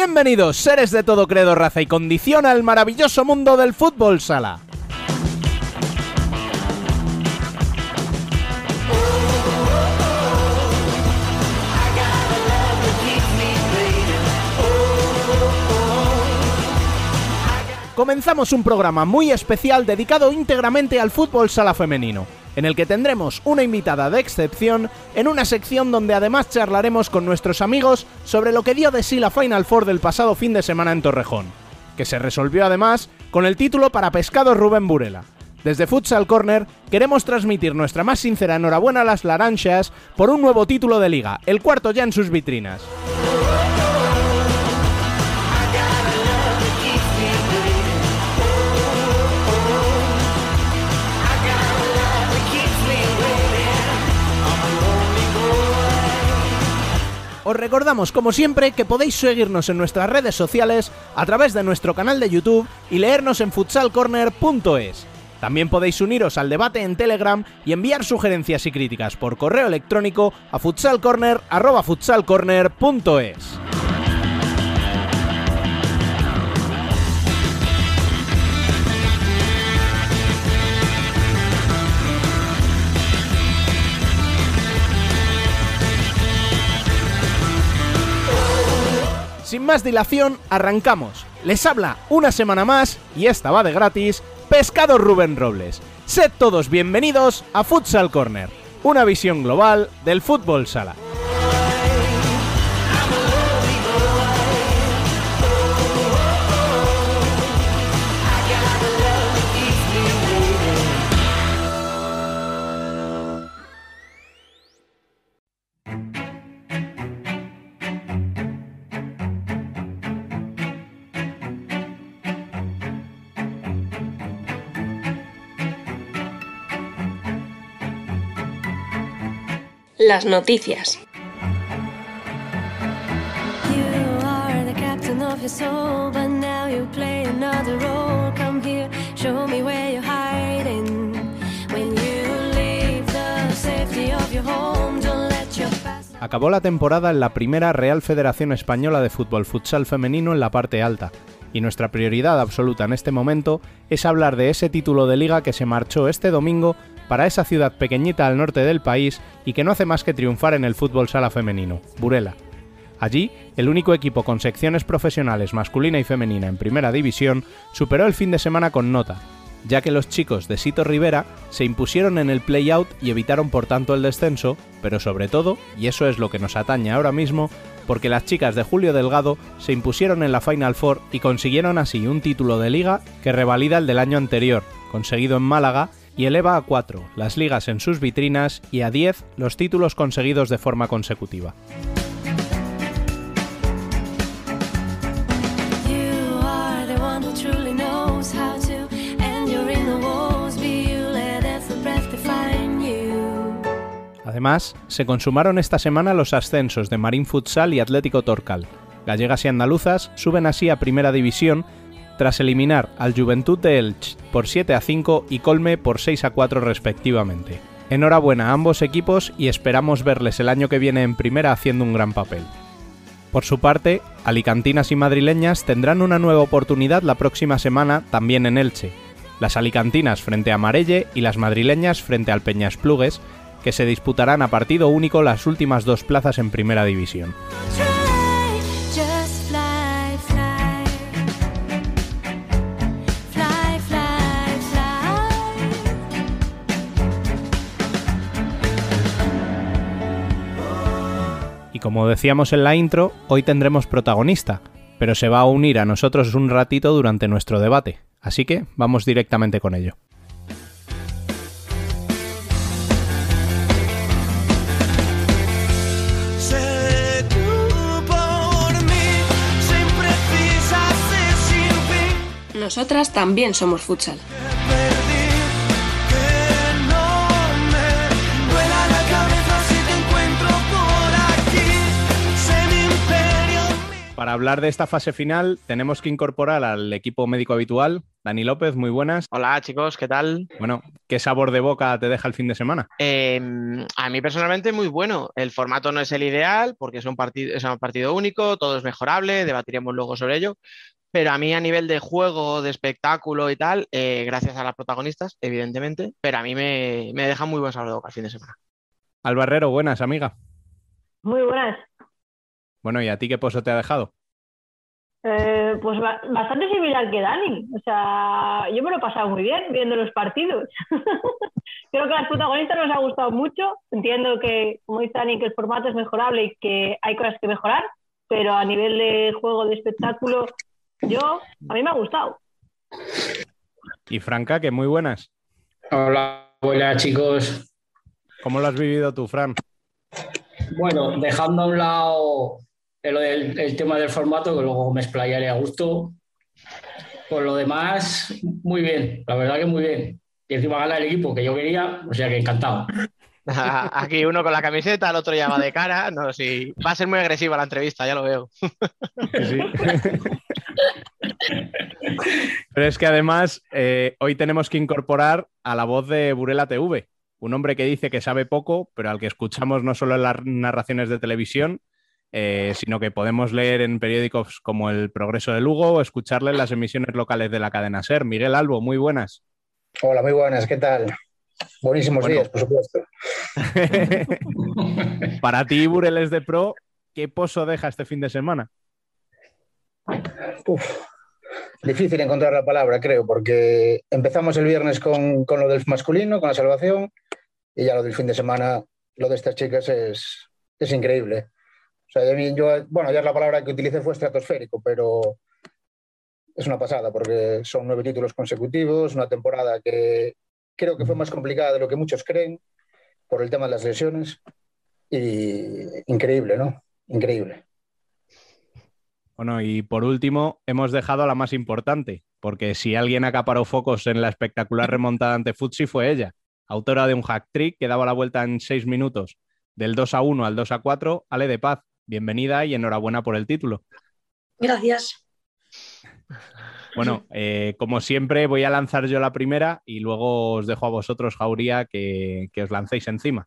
Bienvenidos, seres de todo credo, raza y condición, al maravilloso mundo del fútbol sala. Comenzamos un programa muy especial dedicado íntegramente al fútbol sala femenino, en el que tendremos una invitada de excepción en una sección donde además charlaremos con nuestros amigos sobre lo que dio de sí la Final Four del pasado fin de semana en Torrejón, que se resolvió además con el título para Pescado Rubén Burela. Desde Futsal Corner queremos transmitir nuestra más sincera enhorabuena a las Laranjas por un nuevo título de liga, el cuarto ya en sus vitrinas. Os recordamos, como siempre, que podéis seguirnos en nuestras redes sociales a través de nuestro canal de YouTube y leernos en futsalcorner.es. También podéis uniros al debate en Telegram y enviar sugerencias y críticas por correo electrónico a futsalcorner.futsalcorner.es. Sin más dilación, arrancamos. Les habla una semana más, y esta va de gratis, Pescado Rubén Robles. Sed todos bienvenidos a Futsal Corner, una visión global del fútbol sala. Your past. Acabó la temporada en la primera Real Federación Española de Fútbol Futsal Femenino en la parte alta, y nuestra prioridad absoluta en este momento es hablar de ese título de liga que se marchó este domingo para esa ciudad pequeñita al norte del país y que no hace más que triunfar en el fútbol sala femenino, Burela. Allí, el único equipo con secciones profesionales masculina y femenina en primera división superó el fin de semana con nota, ya que los chicos de Sito Rivera se impusieron en el play-out y evitaron por tanto el descenso, pero sobre todo, y eso es lo que nos atañe ahora mismo, porque las chicas de Julio Delgado se impusieron en la Final Four y consiguieron así un título de liga que revalida el del año anterior, conseguido en Málaga, y eleva a 4 las ligas en sus vitrinas y a 10 los títulos conseguidos de forma consecutiva. Además, se consumaron esta semana los ascensos de Marín Futsal y Atlético Torcal. Gallegas y andaluzas suben así a Primera División tras eliminar al Juventud de Elche por 7 a 5 y Colme por 6 a 4 respectivamente. Enhorabuena a ambos equipos y esperamos verles el año que viene en Primera haciendo un gran papel. Por su parte, alicantinas y madrileñas tendrán una nueva oportunidad la próxima semana también en Elche. Las alicantinas frente a Marelle y las madrileñas frente al Peñas Plugues, que se disputarán a partido único las últimas dos plazas en Primera División. Y como decíamos en la intro, hoy tendremos protagonista, pero se va a unir a nosotros un ratito durante nuestro debate, así que vamos directamente con ello. Nosotras también somos futsal. Para hablar de esta fase final, tenemos que incorporar al equipo médico habitual. Dani López, muy buenas. Hola chicos, ¿qué tal? Bueno, ¿qué sabor de boca te deja el fin de semana? Eh, a mí personalmente muy bueno. El formato no es el ideal porque es un, partido, es un partido único, todo es mejorable, debatiremos luego sobre ello. Pero a mí a nivel de juego, de espectáculo y tal, eh, gracias a las protagonistas, evidentemente, pero a mí me, me deja muy buen sabor de boca el fin de semana. Albarrero, buenas, amiga. Muy buenas. Bueno, ¿y a ti qué pozo te ha dejado? Eh, pues ba- bastante similar que Dani. O sea, yo me lo he pasado muy bien viendo los partidos. Creo que a las protagonistas nos ha gustado mucho. Entiendo que, como dice Dani, que el formato es mejorable y que hay cosas que mejorar, pero a nivel de juego, de espectáculo, yo, a mí me ha gustado. Y Franca, que muy buenas. Hola, buenas chicos. ¿Cómo lo has vivido tú, Fran? Bueno, dejando a un lado el, tema del formato, que luego me explayaré a gusto. Por lo demás, muy bien, la verdad que muy bien. Y encima gana el equipo que yo quería, o sea que encantado. Aquí uno con la camiseta, el otro ya va de cara. No, sí. Va a ser muy agresiva la entrevista, ya lo veo. Sí. Pero es que además eh, hoy tenemos que incorporar a la voz de Burela TV, un hombre que dice que sabe poco, pero al que escuchamos no solo en las narraciones de televisión, eh, sino que podemos leer en periódicos como El Progreso de Lugo o escucharle en las emisiones locales de la cadena SER. Miguel Albo, muy buenas. Hola, muy buenas, ¿qué tal? Buenísimos Bueno. días, por supuesto. Para ti, Bureles de Pro, ¿qué pozo deja este fin de semana? Uf, difícil encontrar la palabra, creo, porque empezamos el viernes con, con lo del masculino, con la salvación, y ya lo del fin de semana, lo de estas chicas es, es increíble. O sea, mí- yo, bueno, ya la palabra que utilicé fue estratosférico, pero es una pasada, porque son nueve títulos consecutivos, una temporada que creo que fue más complicada de lo que muchos creen por el tema de las lesiones, y increíble, ¿no? Increíble. Bueno, y por último, hemos dejado a la más importante, porque si alguien acaparó focos en la espectacular remontada ante Futsi fue ella, autora de un hack trick que daba la vuelta en seis minutos, del 2 a 1 al 2 a 4, Ale de Paz. Bienvenida y enhorabuena por el título. Gracias. Bueno, eh, como siempre, voy a lanzar yo la primera y luego os dejo a vosotros, Jauría, que, que os lancéis encima.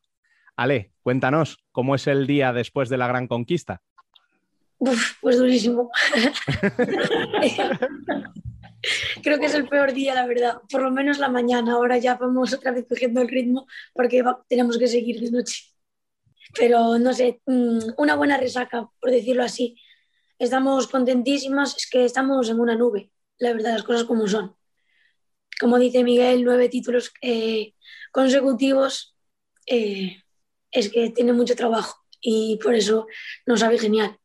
Ale, cuéntanos, ¿cómo es el día después de la gran conquista? Uf, pues durísimo. Creo que es el peor día, la verdad. Por lo menos la mañana. Ahora ya vamos otra vez cogiendo el ritmo porque va- tenemos que seguir de noche. Pero no sé, mm, una buena resaca, por decirlo así. Estamos contentísimas, es que estamos en una nube, la verdad, las cosas como son. Como dice Miguel, nueve títulos eh, consecutivos, eh, es que tiene mucho trabajo y por eso nos sabe genial.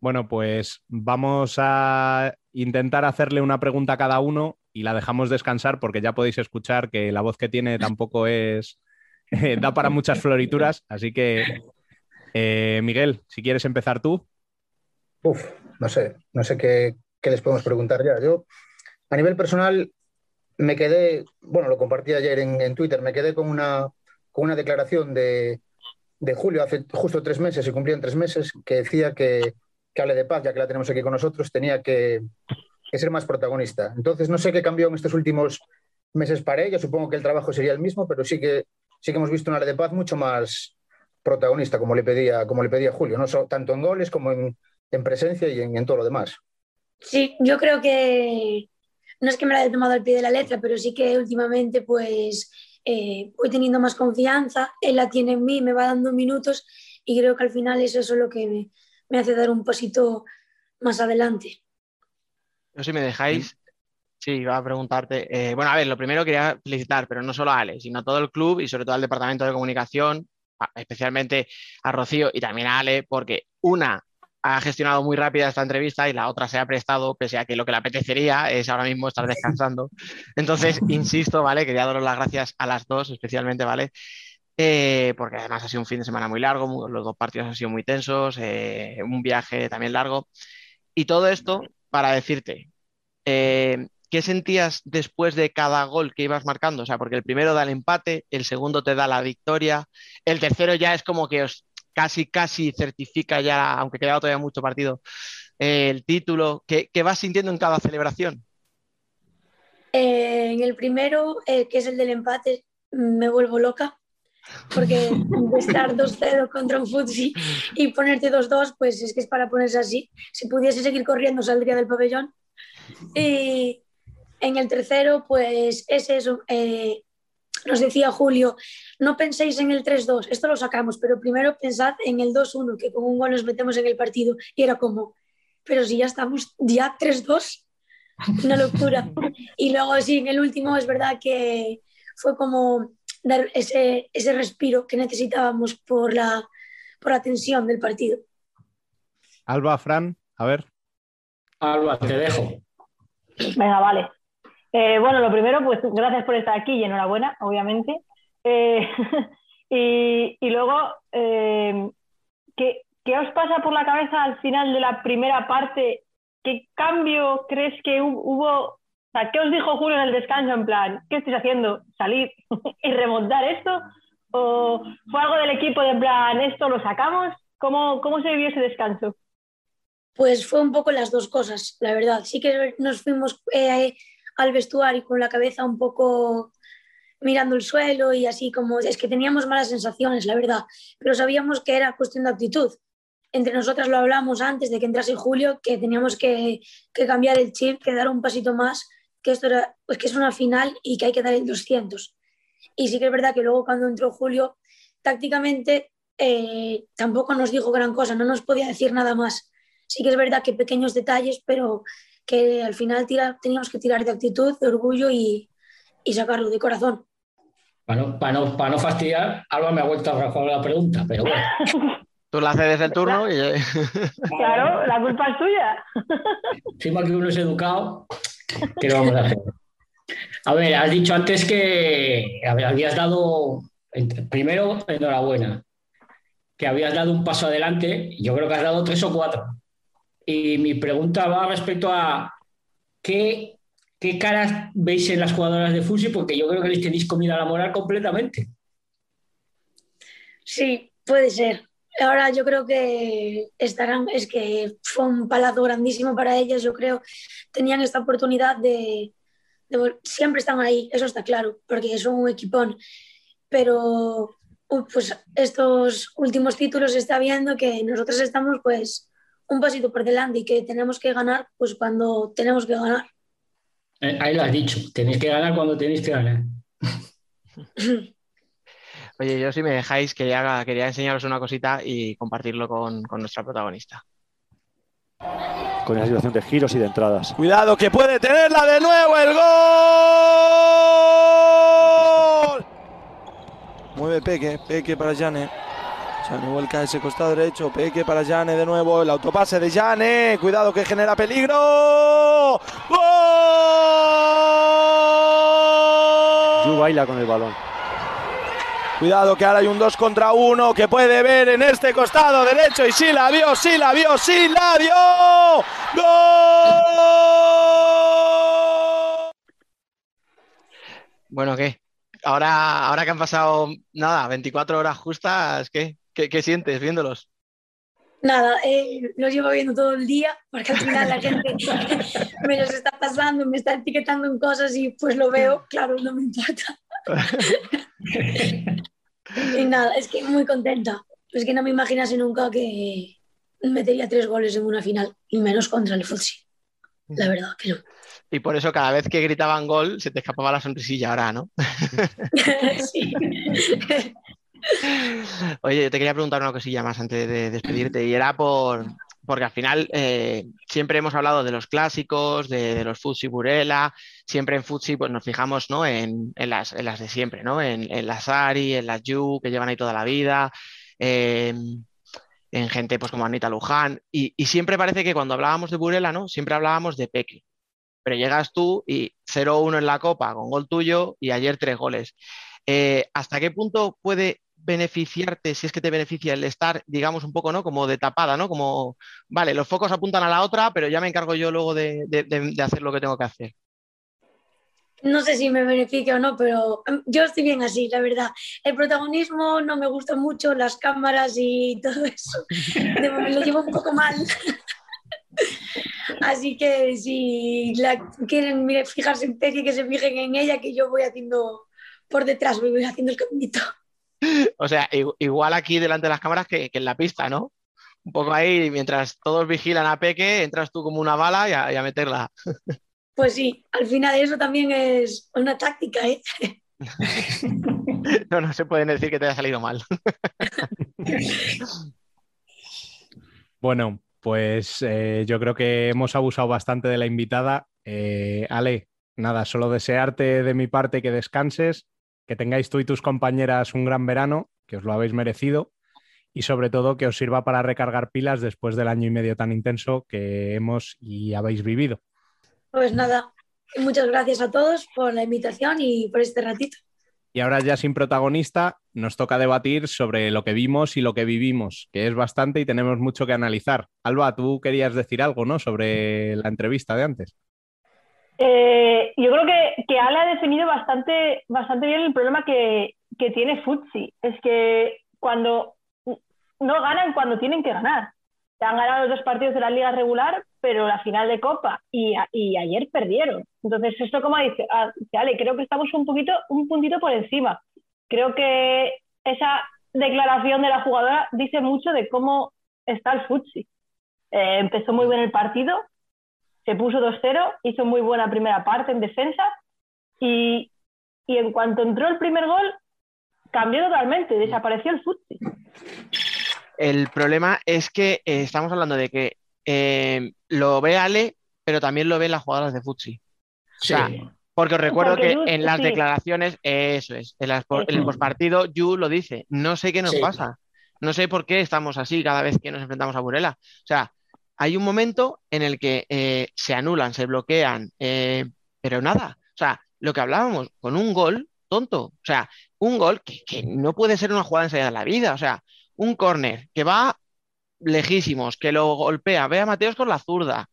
Bueno, pues vamos a intentar hacerle una pregunta a cada uno y la dejamos descansar porque ya podéis escuchar que la voz que tiene tampoco es da para muchas florituras. Así que, eh, Miguel, si quieres empezar tú. Uf, no sé, no sé qué, qué les podemos preguntar ya. Yo, a nivel personal, me quedé, bueno, lo compartí ayer en, en Twitter, me quedé con una, con una declaración de, de Julio, hace justo tres meses, se cumplían tres meses, que decía que, que Ale de Paz, ya que la tenemos aquí con nosotros, tenía que, que ser más protagonista. Entonces, no sé qué cambió en estos últimos meses para ella, supongo que el trabajo sería el mismo, pero sí que, sí que hemos visto una Ale de Paz mucho más protagonista, como le pedía, como le pedía Julio, ¿no? So- tanto en goles como en, en presencia y en, en todo lo demás. Sí, yo creo que no es que me la haya tomado al pie de la letra, pero sí que últimamente pues eh, voy teniendo más confianza, él la tiene en mí, me va dando minutos y creo que al final eso es lo que me, me hace dar un pasito más adelante. Yo si me dejáis, sí, iba a preguntarte. eh, bueno, a ver, lo primero quería felicitar, pero no solo a Ale, sino a todo el club y sobre todo al departamento de comunicación, especialmente a Rocío y también a Ale, porque una ha gestionado muy rápida esta entrevista y la otra se ha prestado, pese a que lo que le apetecería es ahora mismo estar descansando. Entonces, insisto, ¿vale? Quería daros las gracias a las dos, especialmente, ¿vale? Eh, porque además ha sido un fin de semana muy largo, los dos partidos han sido muy tensos, eh, un viaje también largo. Y todo esto para decirte, eh, ¿qué sentías después de cada gol que ibas marcando? O sea, porque el primero da el empate, el segundo te da la victoria, el tercero ya es como que os casi, casi certifica ya, aunque quedaba todavía mucho partido, eh, el título? ¿Qué, qué vas sintiendo en cada celebración? Eh, en el primero, eh, que es el del empate, me vuelvo loca, porque de estar 2-0 contra un Futsi y ponerte 2-2, pues es que es para ponerse así. Si pudiese seguir corriendo, saldría del pabellón. Y en el tercero, pues es eso. eh, nos decía Julio, no penséis en el 3-2, esto lo sacamos, pero primero pensad en el 2-1, que con un gol nos metemos en el partido. Y era como, pero si ya estamos, ya 3-2, una locura. Y luego sí, en el último es verdad que fue como dar ese, ese respiro que necesitábamos por la, por la tensión del partido. Alba, Fran, a ver. Alba, te dejo. Venga, vale. Eh, bueno, lo primero, pues gracias por estar aquí y enhorabuena, obviamente. Eh, y, luego, eh, ¿qué, qué os pasa por la cabeza al final de la primera parte? ¿Qué cambio crees que hu- hubo? O sea, ¿qué os dijo Julio en el descanso? En plan, ¿qué estáis haciendo? ¿Salir y remontar esto? ¿O fue algo del equipo de plan, esto lo sacamos? ¿Cómo, cómo se vivió ese descanso? Pues fue un poco las dos cosas, la verdad. Sí que nos fuimos al vestuario con la cabeza un poco mirando el suelo y así como es que teníamos malas sensaciones, la verdad, pero sabíamos que era cuestión de actitud. Entre nosotras lo hablamos antes de que entrase Julio, que teníamos que, que cambiar el chip, que dar un pasito más, que esto era, pues que es una final y que hay que dar el 200. Y sí que es verdad que luego cuando entró Julio, tácticamente eh, tampoco nos dijo gran cosa, no nos podía decir nada más. Sí que es verdad que pequeños detalles, pero que al final tira- teníamos que tirar de actitud, de orgullo y, y sacarlo de corazón. Para no, para, no, para no fastidiar, Alba me ha vuelto a rajar la pregunta, pero bueno. Tú la cedes el turno y... Claro, la culpa es tuya. Encima que uno es educado, ¿qué vamos a hacer? A ver, has dicho antes que a ver, habías dado, primero, enhorabuena, que habías dado un paso adelante, yo creo que has dado tres o cuatro. Y mi pregunta va respecto a qué, qué caras veis en las jugadoras de Fusi, porque yo creo que les tenéis comida a la moral completamente. Sí, puede ser. Ahora yo creo que estarán, es que fue un palazo grandísimo para ellas, yo creo. Tenían esta oportunidad de, siempre están ahí, eso está claro, porque son un equipón. Pero uy, pues estos últimos títulos se está viendo que nosotros estamos pues un pasito por delante y que tenemos que ganar pues cuando tenemos que ganar. Eh, Ahí lo has dicho, tenéis que ganar cuando tenéis que ganar. Oye, yo si me dejáis, quería, quería enseñaros una cosita y compartirlo con, con nuestra protagonista. Con esa situación de giros y de entradas. Cuidado que puede tenerla de nuevo el gol. Mueve Peque, Peque para Jane. Jane vuelca a ese costado derecho, Peque para Jane de nuevo, el autopase de Jane, cuidado que genera peligro. ¡Gol! Yu baila con el balón. Cuidado que ahora hay un 2 contra 1 que puede ver en este costado derecho y sí la vio, sí la vio, sí la vio. ¡Gol! Bueno, ¿qué? Ahora, ahora que han pasado, nada, 24 horas justas, ¿qué? ¿Qué, qué sientes viéndolos? Nada, eh, los llevo viendo todo el día porque al final la gente me los está pasando, me está etiquetando en cosas y pues lo veo, claro, no me importa. Y nada, es que muy contenta. Es que no me imaginase nunca que metería tres goles en una final, y menos contra el Futsi. La verdad que no. Y por eso cada vez que gritaban gol se te escapaba la sonrisilla ahora, ¿no? Sí. Oye, yo te quería preguntar una cosilla más antes de despedirte y era por, porque al final eh, siempre hemos hablado de los clásicos, de, los Futsi Burela, siempre en Futsi pues nos fijamos ¿no? en, en las, de siempre, ¿no? En, las Ari, en las Yu, que llevan ahí toda la vida, eh, en gente pues como Anita Luján, y, y siempre parece que cuando hablábamos de Burela, ¿no? Siempre hablábamos de Peque, pero llegas tú y 0-1 en la Copa con gol tuyo y ayer tres goles. Eh, ¿hasta qué punto puede beneficiarte, si es que te beneficia el estar, digamos, un poco, ¿no? Como de tapada, ¿no? Como, vale, los focos apuntan a la otra, pero ya me encargo yo luego de, de- hacer lo que tengo que hacer. No sé si me beneficia o no, pero em, yo estoy bien así, la verdad. El protagonismo no me gusta mucho, las cámaras y todo eso. Momento lo llevo un poco mal. Así que si quieren fijarse en Peque, que se fijen en ella, que yo voy haciendo por detrás, voy haciendo el caminito. O sea, igual aquí delante de las cámaras que, que en la pista, ¿no? Un poco ahí, mientras todos vigilan a Peque, entras tú como una bala y a, y a meterla. Pues sí, al final eso también es una táctica, ¿eh? No, no se puede decir que te haya salido mal. Bueno, pues eh, yo creo que hemos abusado bastante de la invitada. Eh, Ale, nada, solo desearte de mi parte que descanses, que tengáis tú y tus compañeras un gran verano, que os lo habéis merecido y sobre todo que os sirva para recargar pilas después del año y medio tan intenso que hemos y habéis vivido. Pues nada, muchas gracias a todos por la invitación y por este ratito. Y ahora ya sin protagonista, nos toca debatir sobre lo que vimos y lo que vivimos, que es bastante y tenemos mucho que analizar. Alba, tú querías decir algo, ¿no? Sobre la entrevista de antes. Eh, yo creo que, que Ale ha definido bastante, bastante bien el problema que, tiene Futsi. Es que cuando no ganan cuando tienen que ganar. Han ganado los dos partidos de la liga regular, pero la final de Copa y, ayer perdieron. Entonces, esto como dice, ah, Ale, creo que estamos un poquito, un puntito por encima. Creo que esa declaración de la jugadora dice mucho de cómo está el Futsi. Eh, empezó muy bien el partido, se puso 2-0, hizo muy buena primera parte en defensa y, y en cuanto entró el primer gol, cambió totalmente, desapareció el Futsi. El problema es que eh, estamos hablando de que eh, lo ve Ale, pero también lo ven las jugadoras de Futsi. O sea, porque os recuerdo Porque que Yu- en las sí. declaraciones, eso es, en, las, en el postpartido, Yu lo dice, no sé qué nos Sí. pasa, no sé por qué estamos así cada vez que nos enfrentamos a Burela. O sea, hay un momento en el que eh, se anulan, se bloquean, eh, pero nada. O sea, lo que hablábamos, con un gol tonto, o sea, un gol que, que no puede ser una jugada ensayada en la vida, o sea, un córner que va lejísimos, que lo golpea, ve a Mateos con la zurda,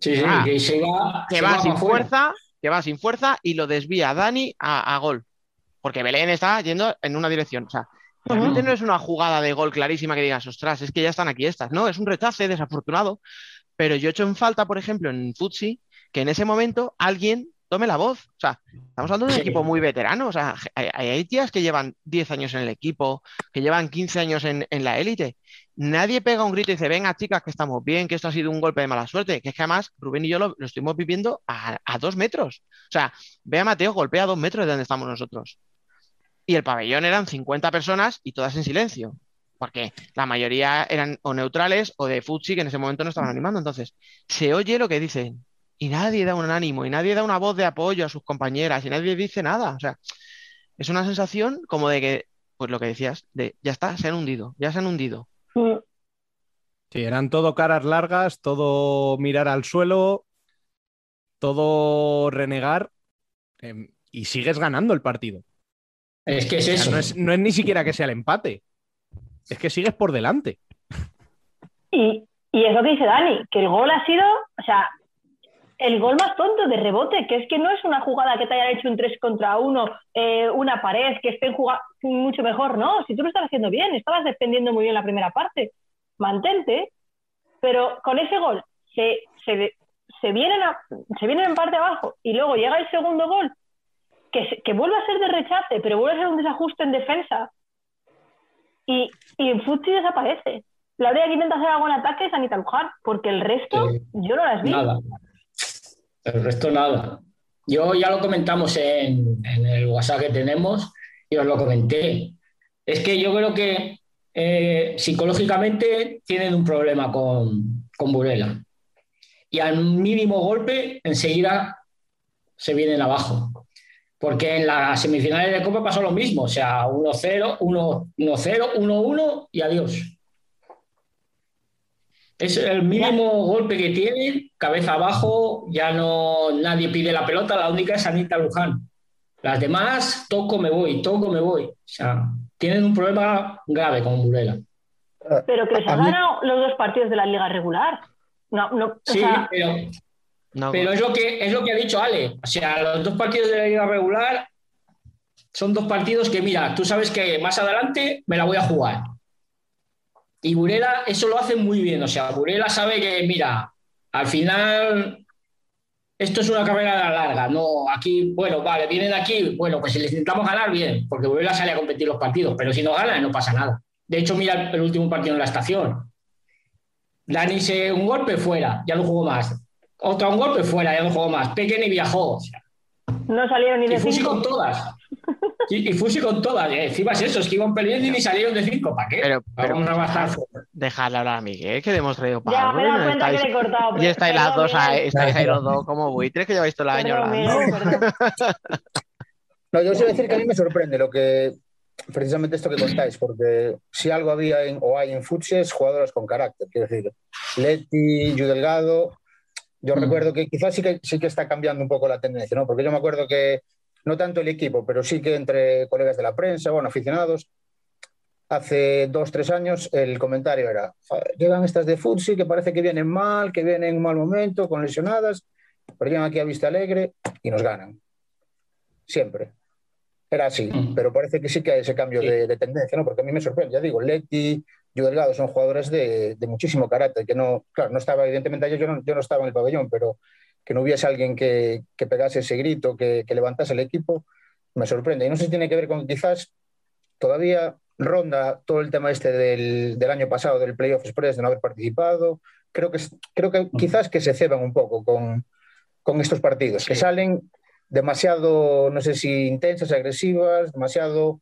Sí, sí, Ah, que va, que se va va sin fuerza, que va sin fuerza y lo desvía Dani a, a gol. Porque Belén está yendo en una dirección. O sea, realmente no es una jugada de gol clarísima que digas, ostras, es que ya están aquí estas. No, es un rechace desafortunado. Pero yo he hecho en falta, por ejemplo, en Futsi, que en ese momento alguien tome la voz. O sea, estamos hablando de un equipo muy veterano. O sea, hay, hay tías que llevan 10 años en el equipo, que llevan 15 años en, en la élite. Nadie pega un grito y dice, venga, chicas, que estamos bien, que esto ha sido un golpe de mala suerte. Que es que además Rubén y yo lo, lo estuvimos viviendo a, a dos metros. O sea, ve a Mateo, golpea a dos metros de donde estamos nosotros. Y el pabellón eran 50 personas y todas en silencio. Porque la mayoría eran o neutrales o de Futsi que en ese momento no estaban animando. Entonces, se oye lo que dicen y nadie da un ánimo y nadie da una voz de apoyo a sus compañeras y nadie dice nada. O sea, es una sensación como de que, pues lo que decías, de ya está, se han hundido, ya se han hundido. Sí, eran todo caras largas, todo mirar al suelo, todo renegar em, y sigues ganando el partido. Es que es O sea, eso. no, es, no es ni siquiera que sea el empate, es que sigues por delante. Y, y es lo que dice Dani, que el gol ha sido, o sea, el gol más tonto de rebote, que es que no es una jugada que te hayan hecho un 3 contra 1, una pared, que estén jugando mucho mejor, ¿no? Si tú lo estás haciendo bien, estabas defendiendo muy bien la primera parte, mantente, pero con ese gol se, se, se, vienen, a- se vienen en parte abajo y luego llega el segundo gol, que, vuelve a ser de rechace, pero vuelve a ser un desajuste en defensa, y, y en Futsi desaparece. La única que intenta hacer algo en ataque es Anita Luján, porque el resto yo no las vi. Nada. El resto nada. Yo ya lo comentamos en, en el WhatsApp que tenemos y os lo comenté. Es que yo creo que eh, psicológicamente tienen un problema con, con Burela. Y al mínimo golpe enseguida se vienen abajo. Porque en las semifinales de Copa pasó lo mismo. O sea, 1-0, 1-0, 1-1 y adiós. Es el mínimo golpe que tienen, cabeza abajo, ya no nadie pide la pelota, la única es Anita Luján. Las demás, toco me voy, toco me voy. O sea, tienen un problema grave con Burela. Pero que A han ganado los dos partidos de la liga regular. No, no, o Sí, sea, pero, No, pero es, lo que, es lo que ha dicho Ale. O sea, los dos partidos de la liga regular son dos partidos que, mira, tú sabes que más adelante me la voy a jugar. Y Burela eso lo hace muy bien. O sea, Burela sabe que, mira, al final esto es una carrera larga, no aquí, bueno, vale, vienen aquí, bueno, pues si les intentamos ganar, bien, porque vuelve a salir a competir los partidos, pero si no ganan, no pasa nada. De hecho, mira el, el último partido en la estación. Dani se un golpe fuera, ya no jugó más. Otra un golpe fuera, ya no jugó más. Peque ni viajó. O sea, No salieron ni y de Fusi cinco. con todas. Y, y Fusi con todas. Y encima es eso, es que iban perdiendo y ni salieron de cinco. ¿Para qué? Pero, pero Vamos a dejadle hablar a Miguel, que hemos traído para Ya, me he y dado cuenta que estáis- le he cortado. Y estáis las dos ahí, Miguel. estáis ahí los dos como buitres que lleváis todo el año hablando. No, yo os iba a decir que a mí me sorprende lo que, precisamente esto que contáis, porque si algo había en- o hay en Futsi es jugadoras con carácter, quiero decir, Leti, Yu Yo Mm. recuerdo que quizás sí que, sí que está cambiando un poco la tendencia, ¿no? Porque yo me acuerdo que, no tanto el equipo, pero sí que entre colegas de la prensa, bueno, aficionados, hace dos, tres años el comentario era, "Joder, llegan estas de Futsi que parece que vienen mal, que vienen en un mal momento, con lesionadas, pero llegan aquí a Vista Alegre y nos ganan. Siempre. Era así, Mm. pero parece que sí que hay ese cambio Sí. de, de tendencia, ¿no? Porque a mí me sorprende, ya digo, Leti, Yu Delgado son jugadores de, de muchísimo carácter, que no, claro, no estaba, evidentemente yo no, yo no estaba en el pabellón, pero que no hubiese alguien que, que pegase ese grito, que, que levantase el equipo, me sorprende. Y no sé si tiene que ver con que quizás todavía ronda todo el tema este del, del año pasado, del Playoff Express, de no haber participado. Creo que, creo que quizás que se ceban un poco con, con estos partidos, que Sí. salen demasiado, no sé si intensas, agresivas, demasiado,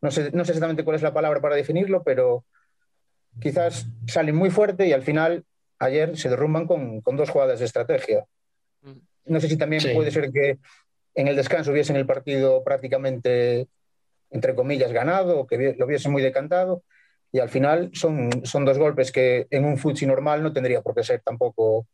no sé, no sé exactamente cuál es la palabra para definirlo, pero quizás salen muy fuerte y al final ayer se derrumban con, con dos jugadas de estrategia. No sé si también Sí. puede ser que en el descanso hubiesen el partido prácticamente, entre comillas, ganado, o que lo hubiesen muy decantado, y al final son, son dos golpes que en un futsi normal no tendría por qué ser tampoco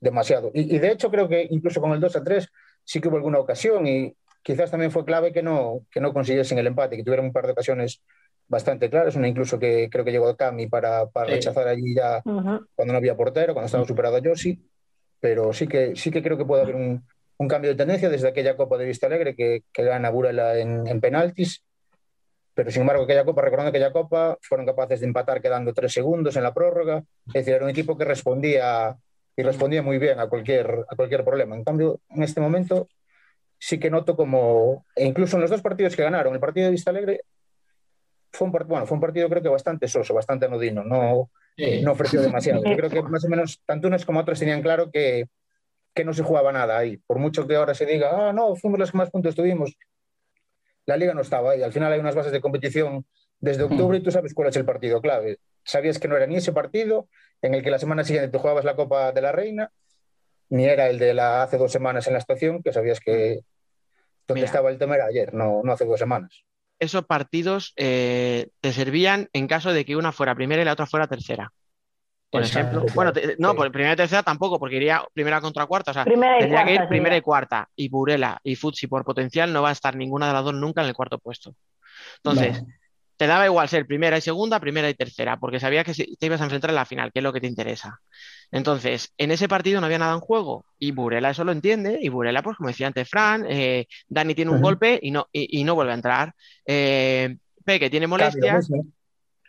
demasiado. Y, y de hecho creo que incluso con el 2 a 3 sí que hubo alguna ocasión y quizás también fue clave que no, que no consiguiesen el empate, que tuvieron un par de ocasiones bastante claras, una incluso que creo que llegó Cami para, para Sí. rechazar allí ya Ujú. cuando no había portero, cuando estaba superado a Josi, pero sí que, sí que creo que puede haber un, un cambio de tendencia desde aquella Copa de Vista Alegre que, que gana Burela en, en penaltis, pero sin embargo aquella Copa, recordando aquella Copa, fueron capaces de empatar quedando tres segundos en la prórroga, es decir, era un equipo que respondía y respondía muy bien a cualquier, a cualquier problema. En cambio, en este momento sí que noto como, e incluso en los dos partidos que ganaron, el partido de Vista Alegre fue un, bueno, fue un partido creo que bastante soso, bastante anodino, no, Sí. no ofreció demasiado. Yo creo que más o menos tanto unos como otros tenían claro que, que no se jugaba nada ahí. Por mucho que ahora se diga, ah, no, fuimos los que más puntos tuvimos, la liga no estaba ahí. Al final hay unas bases de competición desde octubre y tú sabes cuál es el partido clave. Sabías que no era ni ese partido en el que la semana siguiente te jugabas la Copa de la Reina, ni era el de la hace dos semanas en la estación, que sabías que donde Mira. estaba el tema era ayer, no, no hace dos semanas. Esos partidos eh, te servían en caso de que una fuera primera y la otra fuera tercera. Por Exacto, ejemplo, claro. bueno, te- no, Sí. por primera y tercera tampoco, porque iría primera contra cuarta. O sea, Primera y tendría que ir cuarta, primera y cuarta. Y Burela y Futsi por potencial no va a estar ninguna de las dos nunca en el cuarto puesto. Entonces, No. te daba igual ser primera y segunda, primera y tercera, porque sabía que si- te ibas a enfrentar en la final, que es lo que te interesa. Entonces, en ese partido no había nada en juego y Burela eso lo entiende y Burela, pues como decía antes Fran, eh, Dani tiene un golpe y no, y, y no vuelve a entrar. Eh, Peque tiene Cambio, molestias,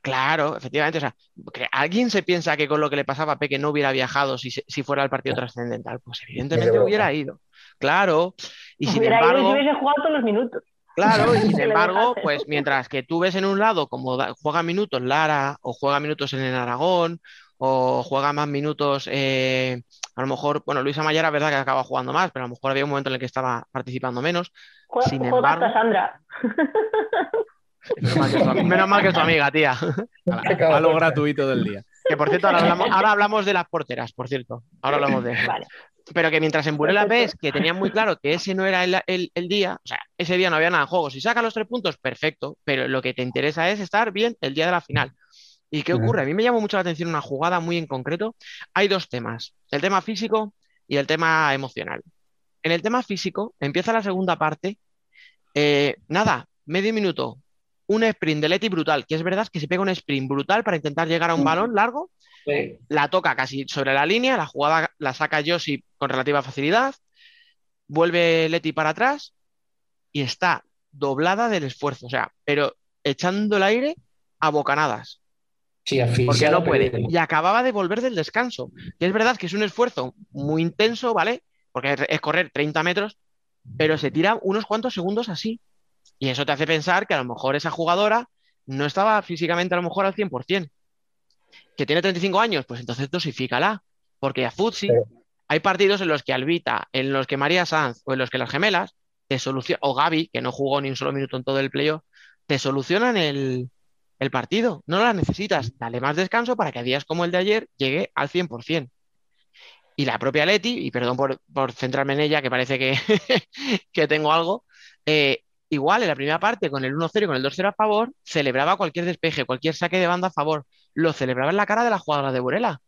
claro, efectivamente. O sea, que alguien se piensa que con lo que le pasaba a Peque no hubiera viajado si, si fuera el partido trascendental. Pues evidentemente hubiera ido. Claro. Y sin ido embargo. si hubiese jugado todos los minutos. Claro, y sin embargo, pues mientras que tú ves en un lado como da- juega minutos Lara, o juega minutos en el Aragón, o juega más minutos, eh, a lo mejor, bueno, Luisa Mayara, verdad que acaba jugando más, pero a lo mejor había un momento en el que estaba participando menos. Juega, Sin juega embargo- hasta Sandra. Menos mal que es tu, menos mal que es tu amiga, tía. A lo gratuito del día. Que por cierto, ahora hablamos, ahora hablamos de las porteras, por cierto. Ahora hablamos de eso. Vale. Pero que mientras en Burela ves que tenían muy claro que ese no era el, el- el día, o sea, ese día no había nada en juego. Si sacan los tres puntos, perfecto, pero lo que te interesa es estar bien el día de la final. ¿Y qué ocurre? A mí me llamó mucho la atención una jugada muy en concreto. Hay dos temas, el tema físico y el tema emocional. En el tema físico, empieza la segunda parte, eh, nada, medio minuto, un sprint de Leti brutal, que es verdad que se pega un sprint brutal para intentar llegar a un balón largo Sí. la toca casi sobre la línea, la jugada la saca Josi con relativa facilidad, vuelve Leti para atrás y está doblada del esfuerzo, o sea, pero echando el aire a bocanadas. Sí, porque no puede. Y acababa de volver del descanso. Que es verdad que es un esfuerzo muy intenso, ¿vale? Porque es- es correr 30 metros, pero se tira unos cuantos segundos así. Y eso te hace pensar que a lo mejor esa jugadora no estaba físicamente a lo mejor al 100%. Que tiene 35 años, pues entonces dosifícala. Porque a Futsi Pero- hay partidos en los que Albita, en los que María Sanz o en los que las gemelas te solucionan, o Gaby, que no jugó ni un solo minuto en todo el playoff, te solucionan el, el partido. No las necesitas. Dale más descanso para que a días como el de ayer llegue al 100%. Y la propia Leti, y perdón por, por centrarme en ella, que parece que, que tengo algo, eh, igual en la primera parte con el 1-0 y con el 2-0 a favor, celebraba cualquier despeje, cualquier saque de banda a favor. Lo celebraba en la cara de la jugadora de Burela,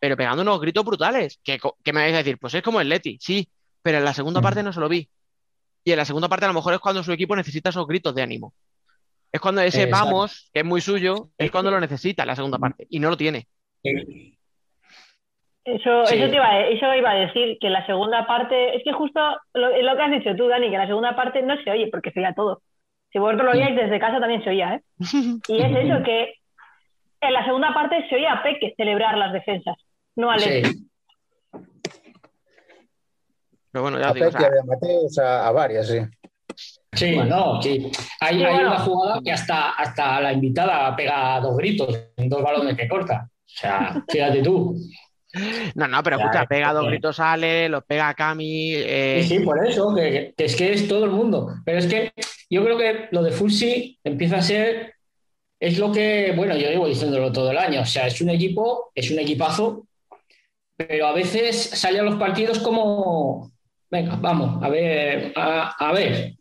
pero pegando unos gritos brutales. Que, que me vais a decir, pues es como el Leti, sí, pero en la segunda parte no se lo vi. Y en la segunda parte a lo mejor es cuando su equipo necesita esos gritos de ánimo. Es cuando ese Exacto. vamos, que es muy suyo, es cuando lo necesita la segunda parte, y no lo tiene. Eso, Sí. eso, te iba a, eso iba a decir, que la segunda parte, es que justo lo, es lo que has dicho tú, Dani, que la segunda parte no se oye porque se oía todo. Si vosotros lo oíais desde casa también se oía, ¿eh? Y es eso, que en la segunda parte se oía a Peque celebrar las defensas, no a Leti. Sí. Pero bueno, ya A digo, o Peque, sea, a Mateos, a, a varias, sí. Sí, no, sí. Hay, una jugada que hasta, hasta la invitada pega dos gritos en dos balones que corta. O sea, fíjate tú. no, no, pero escucha, es pega dos gritos Ale, los pega Cami, eh, Sí, sí, por eso, que, que es que es todo el mundo. Pero es que yo creo que lo de Fulsi empieza a ser, es lo que, bueno, yo llevo diciéndolo todo el año. O sea, es un equipo, es un equipazo, pero a veces sale a los partidos como, venga, vamos, a ver, a, a ver.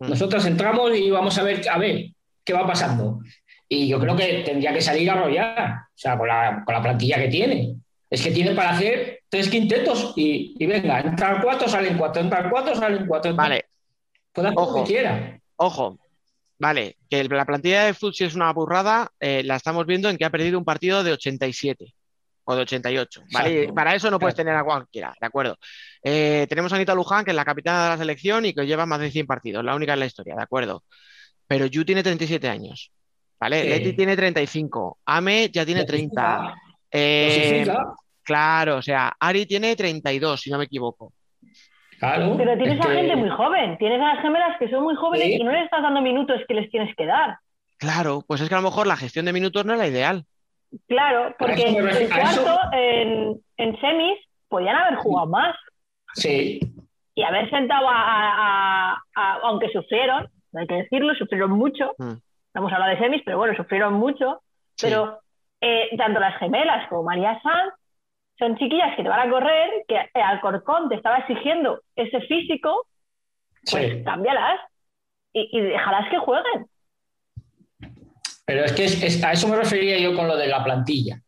Nosotros entramos y vamos a ver, a ver qué va pasando. Y yo creo que tendría que salir a arrollar, o sea, con la, con la plantilla que tiene. Es que tiene para hacer tres quintetos y, y venga, entran cuatro, salen cuatro, entran cuatro, salen cuatro. Vale, Puede hacer lo Ojo. que quiera. ojo, vale, que la plantilla de Futsi es una burrada, eh, la estamos viendo en que ha perdido un partido de 87 o de 88, ¿vale? Exacto. Para eso no puedes tener a cualquiera, ¿de acuerdo? Eh, tenemos a Anita Luján, que es la capitana de la selección y que lleva más de 100 partidos, la única en la historia, ¿de acuerdo? Pero Yu tiene 37 años, ¿vale? Sí. Leti tiene 35, Ame ya tiene 30. Eh, claro, o sea, Ari tiene 32, si no me equivoco. claro. Pero tienes es a que- gente muy joven, tienes a las gemelas que son muy jóvenes Sí. y no les estás dando minutos que les tienes que dar. Claro, pues es que a lo mejor la gestión de minutos no es la ideal. Claro, porque en eso- cuarto, en, en semis, podían haber jugado más Sí, y haber sentado a, a- a- a- aunque sufrieron, no hay que decirlo, sufrieron mucho, Mm. no hemos hablado de semis, pero bueno, sufrieron mucho, Sí. pero eh, tanto las gemelas como María Sanz son chiquillas que te van a correr, que eh, Alcorcón te estaba exigiendo ese físico, pues sí. cámbialas y, y déjalas que jueguen. Pero es que es- es- a eso me refería yo con lo de la plantilla.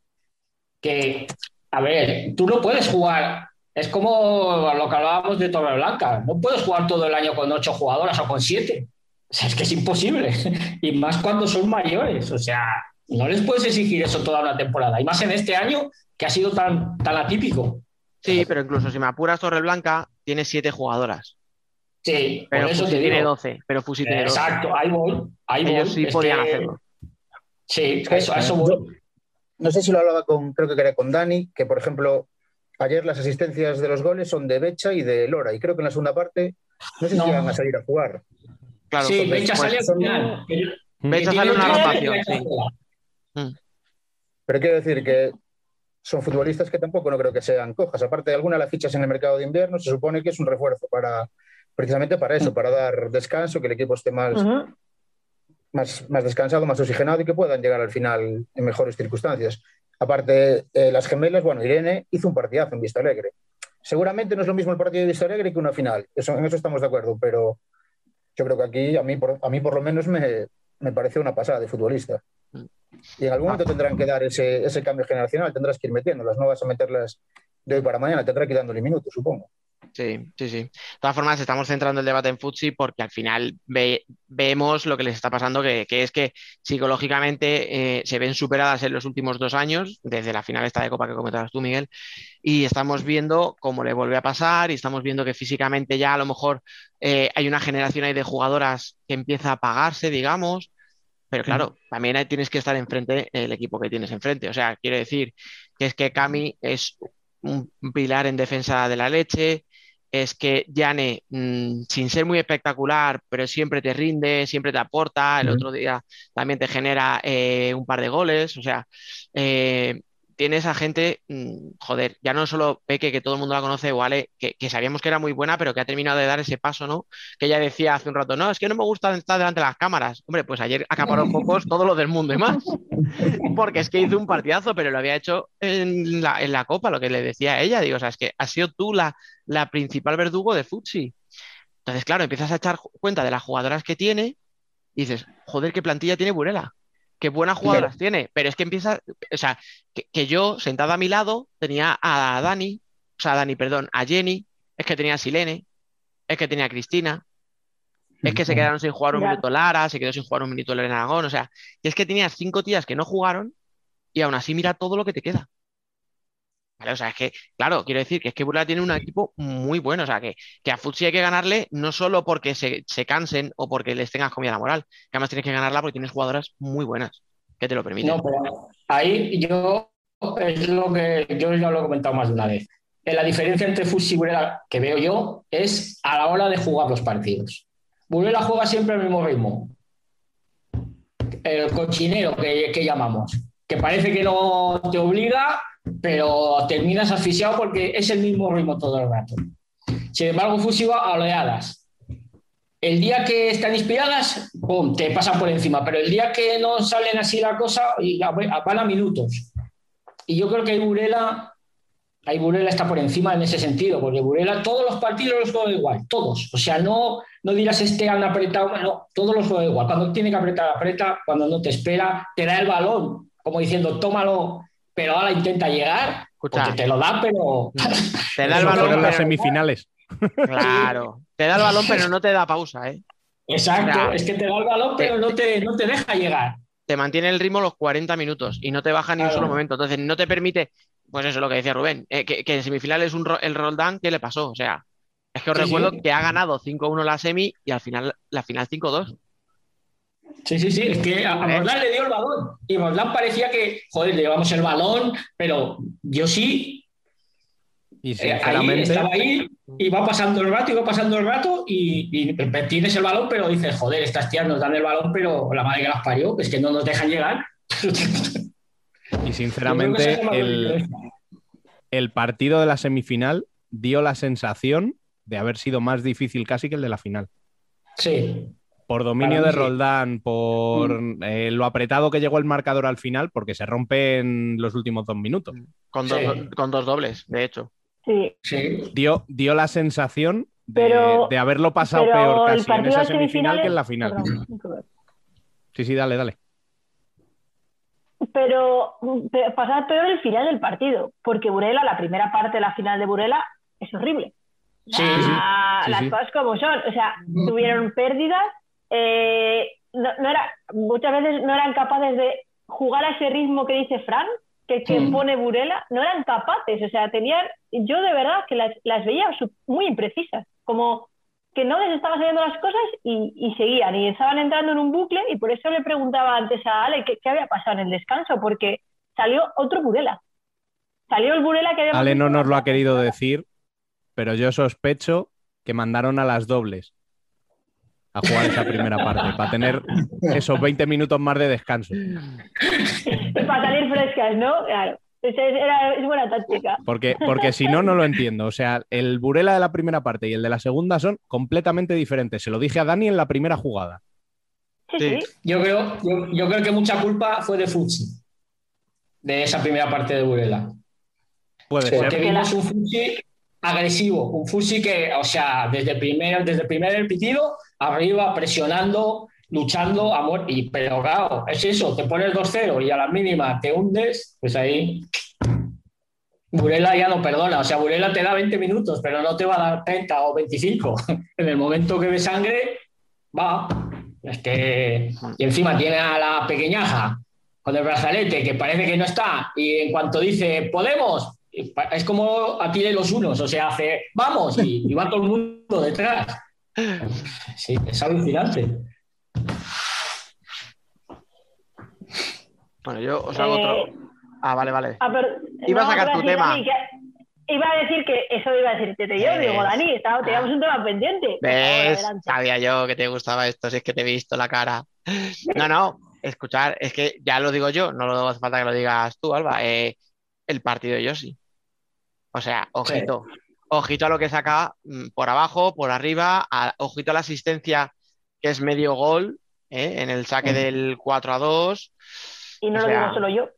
Que, a ver, tú no puedes jugar, es como lo que hablábamos de Torreblanca, no puedes jugar todo el año con ocho jugadoras o con siete. O sea, es que es imposible. Y más cuando son mayores. O sea, no les puedes exigir eso toda una temporada. Y más en este año que ha sido tan, tan atípico. Sí, pero incluso si me apuras Torreblanca, tiene siete jugadoras. Sí, Pero por eso Fusi te tiene digo. 12. Pero Fusi tiene 12. Exacto, ahí voy. Ahí voy. Ellos sí Es podían que- hacerlo. Sí, eso, eso voy. No sé si lo hablaba con, creo que era con Dani, que por ejemplo, ayer las asistencias de los goles son de Becha y de Lora, y creo que en la segunda parte no sé No. si van a salir a jugar. Claro, sí, Becha sale al final. Becha sale una otra- rotación, sí. Pero quiero decir que son futbolistas que tampoco no creo que sean cojas. Aparte de alguna las fichas en el mercado de invierno, se supone que es un refuerzo para precisamente para eso, para dar descanso, que el equipo esté más, más, más descansado, más oxigenado y que puedan llegar al final en mejores circunstancias. Aparte, eh, las gemelas, bueno, Irene hizo un partidazo en Vista Alegre. Seguramente no es lo mismo el partido de Vista Alegre que una final, eso, en eso estamos de acuerdo, pero yo creo que aquí a mí por, a mí por lo menos me, me parece una pasada de futbolista. Y en algún momento tendrán que dar ese, ese cambio generacional, tendrás que ir metiéndolas, no vas a meterlas de hoy para mañana, tendrás que ir dándole minutos, supongo. Sí, sí, sí. De todas formas, estamos centrando el debate en Futsi porque al final ve- vemos lo que les está pasando, que, que es que psicológicamente eh, se ven superadas en los últimos dos años, desde la final esta de Copa que comentabas tú, Miguel, y estamos viendo cómo le vuelve a pasar y estamos viendo que físicamente ya a lo mejor eh, hay una generación ahí de jugadoras que empieza a apagarse, digamos, Pero claro, también ahí tienes que estar enfrente el equipo que tienes enfrente. O sea, quiero decir que es que Cami es un pilar en defensa de la leche, es que Yane, mm, sin ser muy espectacular, pero siempre te rinde, siempre te aporta, el otro día también te genera eh, un par de goles, o sea, eh, tienes a gente, mm, joder, ya no solo Peque, que todo el mundo la conoce, o Ale, que, que sabíamos que era muy buena, pero que ha terminado de dar ese paso, ¿no? Que ella decía hace un rato, no, es que no me gusta estar delante de las cámaras. Hombre, pues ayer acaparó focos todo lo del mundo y más, porque es que hizo un partidazo, pero lo había hecho en la, en la Copa, lo que le decía a ella, digo, o sea, es que has sido tú la, la principal verdugo de Futsi. Entonces, claro, empiezas a echar cuenta de las jugadoras que tiene y dices, joder, qué plantilla tiene Burela, qué buenas jugadoras tiene, pero es que empieza, o sea, que, que yo sentada a mi lado tenía a Dani, o sea, a Dani, perdón, a Jenny, es que tenía a Silene, es que tenía a Cristina, es que se quedaron sin jugar un Ya. minuto Lara, se quedó sin jugar un minuto Lorena Aragón, o sea, y es que tenías cinco tías que no jugaron y aún así mira todo lo que te queda. ¿Vale? O sea, es que, claro, quiero decir que es que Burela tiene un equipo muy bueno, o sea, que, que a Futsi hay que ganarle no solo porque se, se cansen o porque les tengas comida la moral, que además tienes que ganarla porque tienes jugadoras muy buenas que te lo permiten. No, pero ahí yo es lo que yo ya lo he comentado más de una vez. Eh, La diferencia entre Fusi y Burela que veo yo es a la hora de jugar los partidos. Burela juega siempre al mismo ritmo. El cochinero que, que llamamos, que parece que no te obliga, pero terminas asfixiado porque es el mismo ritmo todo el rato. Sin embargo, Fusi va a oleadas. El día que están inspiradas, te pasan por encima, pero el día que no salen así la cosa, van a minutos. Y yo creo que Burela, ahí Burela está por encima en ese sentido, porque Burela todos los partidos los juega igual, todos. O sea, no, no dirás este han apretado, no, todos los juega igual. Cuando tiene que apretar, aprieta, cuando no te espera, te da el balón, como diciendo, tómalo, pero ahora intenta llegar, Escucha, porque te lo da, pero... te da el balón, Fueron las semifinales. claro, te da el balón, pero no te da pausa, ¿eh? Exacto, es que te da el balón, pero no te, no te deja llegar. te mantiene el ritmo los 40 minutos y no te baja ni un solo momento. Entonces, no te permite, pues eso es lo que decía Rubén, eh, que, que en semifinales un ro- el Roldán, ¿qué le pasó? O sea, es que os Sí, recuerdo sí. que ha ganado 5-1 la semi y al final la final 5-2. Sí, sí, sí, es que a, Roldán le dio el balón y Roldán parecía que, joder, le llevamos el balón, pero yo sí, Y eh, ahí, sinceramente, estaba ahí y va pasando el rato y va pasando el rato y, y tienes el balón, pero dices, joder, estas tías nos dan el balón, pero la madre que las parió, es que no nos dejan llegar. y sinceramente el, el partido de la semifinal dio la sensación de haber sido más difícil casi que el de la final. Sí, Por dominio de. Mm. Roldán, por eh, lo apretado que llegó el marcador al final, porque se rompe en los últimos dos minutos. Con, dos, Sí. con dos dobles, de hecho. Sí, sí. Dio, dio la sensación de, Pero- de haberlo pasado pero peor casi en partido esa semifinal que en la final. Perdón. Sí, sí, dale, dale. Pero pe- pasaba peor el final del partido, porque Burela, la primera parte de la final de Burela, es horrible. Sí, sí, las sí. cosas como son. O sea, tuvieron pérdidas, eh, no, no era, muchas veces no eran capaces de jugar a ese ritmo que dice Fran, que, que Mm. pone Burela, no eran capaces. O sea, tenían, yo de verdad que las, las veía muy imprecisas, como que no les estaban saliendo las cosas y, y seguían, y estaban entrando en un bucle, y por eso le preguntaba antes a Ale qué, qué había pasado en el descanso, porque salió otro Burela. Salió el Burela que había Ale no nos lo ha querido decir, pero yo sospecho que mandaron a las dobles a jugar esa primera parte, para tener esos 20 minutos más de descanso. para salir frescas, ¿no? Claro. Esa es, era, es buena táctica. Porque, porque si no, no lo entiendo. O sea, el Burela de la primera parte y el de la segunda son completamente diferentes. Se lo dije a Dani en la primera jugada. Sí. Yo creo, yo, yo creo que mucha culpa fue de Futsi, de esa primera parte de Burela. Puede Sí. Porque ser. vimos un Fusi agresivo, un Fusi que, o sea, desde el primer, desde primer pitido, arriba, presionando, luchando, amor, y pero claro, es eso, te pones 2-0 y a la mínima te hundes, pues ahí Burela ya no perdona, o sea, Burela te da 20 minutos, pero no te va a dar 30 o 25. En el momento que ve sangre, va. Es que, y encima tiene a la pequeñaja con el brazalete que parece que no está, y en cuanto dice, podemos, es como a ti de los unos, o sea, hace, vamos, y, y va todo el mundo detrás. Sí, es alucinante. Bueno, yo os hago Eh, otro. Ah, vale, vale. Ah, pero- Iba a sacar tu tema. Que- iba a decir que eso iba a decirte yo. ¿Ves? Digo, Dani, estaba- teníamos un tema pendiente. ¿Ves? Sabía yo que te gustaba esto, si es que te he visto la cara. No, no, escuchar, es que ya lo digo yo, no lo hace falta que lo digas tú, Alba. eh, el partido de Yossi. O sea, ojito, ojito a lo que saca mm, por abajo, por arriba, a- ojito a la asistencia que es medio gol eh, en el saque del 4 a 2. Y no O lo sea, digo solo yo.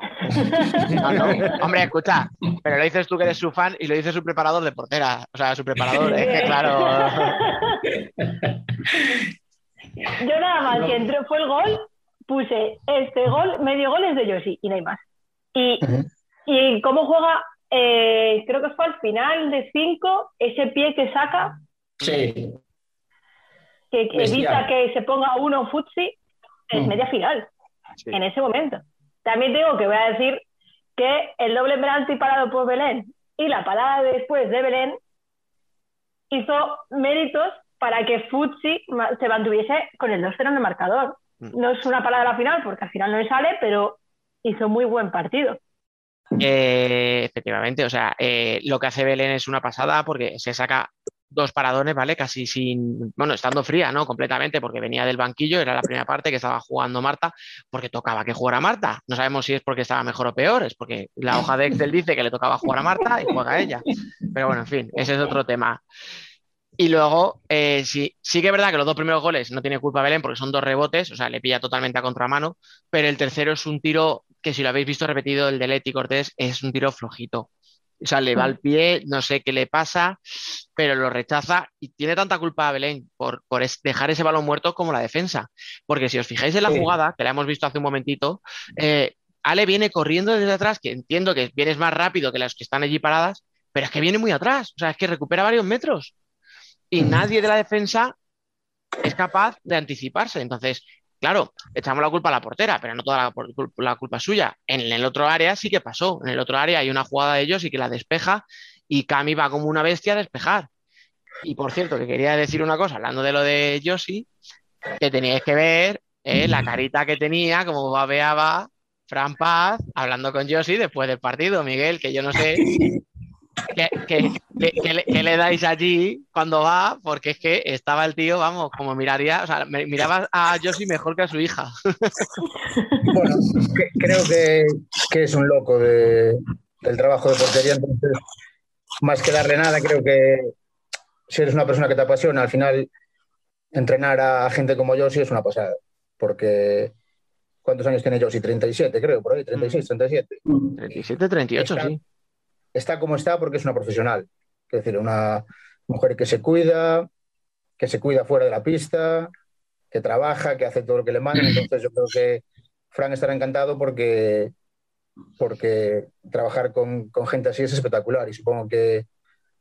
No, no. Hombre, escucha, pero lo dices tú que eres su fan y lo dice su preparador de portera. O sea, su preparador, es que claro. Yo nada más que entró, fue el gol, puse este gol, medio gol es de Yoshi y no hay más. Y, y cómo juega, eh, creo que fue al final de 5, ese pie que saca, Sí, que, evita que se ponga uno futsi, es Mm. media final, Sí. en ese momento. También tengo que voy a decir que el doble penalti parado por Belén y la parada después de Belén hizo méritos para que Futsi se mantuviese con el 2-0 en el marcador. Mm. No es una parada a la final porque al final no le sale, pero hizo muy buen partido. Eh, efectivamente, o sea, eh, lo que hace Belén es una pasada porque se saca dos paradones, ¿vale? Casi sin, bueno, estando fría, ¿no? Completamente, porque venía del banquillo, era la primera parte que estaba jugando Marta, porque tocaba que jugara Marta. No sabemos si es porque estaba mejor o peor, es porque la hoja de Excel dice que le tocaba jugar a Marta y juega ella. Pero bueno, en fin, ese es otro tema. Y luego, eh, sí, sí que es verdad que los dos primeros goles no tiene culpa Belén porque son dos rebotes, o sea, le pilla totalmente a contramano, pero el tercero es un tiro que si lo habéis visto repetido, el de Leti Cortés, es un tiro flojito. O sea, le va al pie, no sé qué le pasa, pero lo rechaza y tiene tanta culpa a Belén por, por dejar ese balón muerto como la defensa. Porque si os fijáis en la Sí. jugada, que la hemos visto hace un momentito, eh, Ale viene corriendo desde atrás, que entiendo que vienes más rápido que las que están allí paradas, pero es que viene muy atrás, o sea, es que recupera varios metros y nadie de la defensa es capaz de anticiparse. Entonces, claro, echamos la culpa a la portera, pero no toda la, la culpa suya. En el otro área sí que pasó. En el otro área hay una jugada de ellos y que la despeja y Cami va como una bestia a despejar. Y por cierto, que quería decir una cosa, hablando de lo de Josie, que teníais que ver eh, la carita que tenía, como babeaba Fran Paz hablando con Josie después del partido, Miguel, que yo no sé qué, qué- qué- qué le, qué le dais allí cuando va, porque es que estaba el tío, vamos, como miraría, o sea, miraba a Josie mejor que a su hija. Bueno, que- creo que, que es un loco de- del trabajo de portería, entonces, más que darle nada, creo que si eres una persona que te apasiona, al final entrenar a gente como sí es una pasada, porque ¿cuántos años tiene Josie? 37, creo, por ahí, 36, 37. 37, 38, Está- sí. Está como está porque es una profesional, es decir, una mujer que se cuida, que se cuida fuera de la pista, que trabaja, que hace todo lo que le mandan, entonces yo creo que Fran estará encantado porque, porque trabajar con, con gente así es espectacular. Y supongo que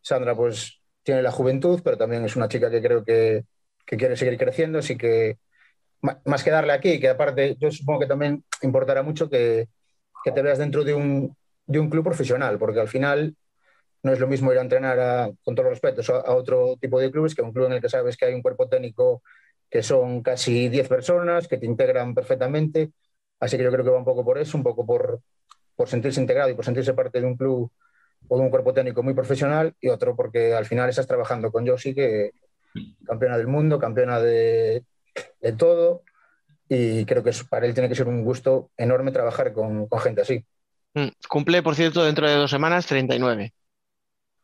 Sandra pues tiene la juventud, pero también es una chica que creo que, que quiere seguir creciendo, así que más que darle aquí, que aparte yo supongo que también importará mucho que, que te veas dentro de un, de un club profesional, porque al final no es lo mismo ir a entrenar a- con todos los respetos a, otro tipo de clubes que un club en el que sabes que hay un cuerpo técnico que son casi 10 personas, que te integran perfectamente. Así que yo creo que va un poco por eso, un poco por, por sentirse integrado y por sentirse parte de un club o de un cuerpo técnico muy profesional y otro porque al final estás trabajando con Josie, que campeona del mundo, campeona de, de todo y creo que para él tiene que ser un gusto enorme trabajar con gente así. Mm, Cumple, por cierto, dentro de dos semanas 39.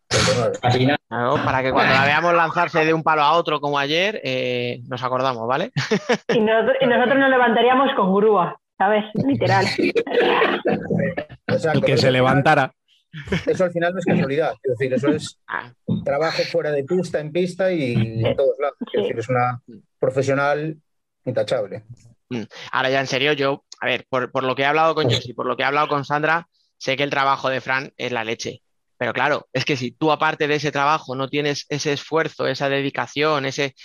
39. Así nada. Claro, para que cuando la veamos lanzarse de un palo a otro como ayer, eh, nos acordamos, ¿vale? Y nosotros, y nosotros nos levantaríamos con grúa, ¿sabes? Literal. Y que se levantara. Eso al final no es casualidad, es decir, eso es Ah, trabajo fuera de pista, en pista y en todos lados. Es decir, es una profesional intachable. Ahora ya en serio, yo, a ver, por, por lo que he hablado con Josie, por lo que he hablado con Sandra, sé que el trabajo de Fran es la leche. Pero claro, es que si tú aparte de ese trabajo no tienes ese esfuerzo, esa dedicación, ese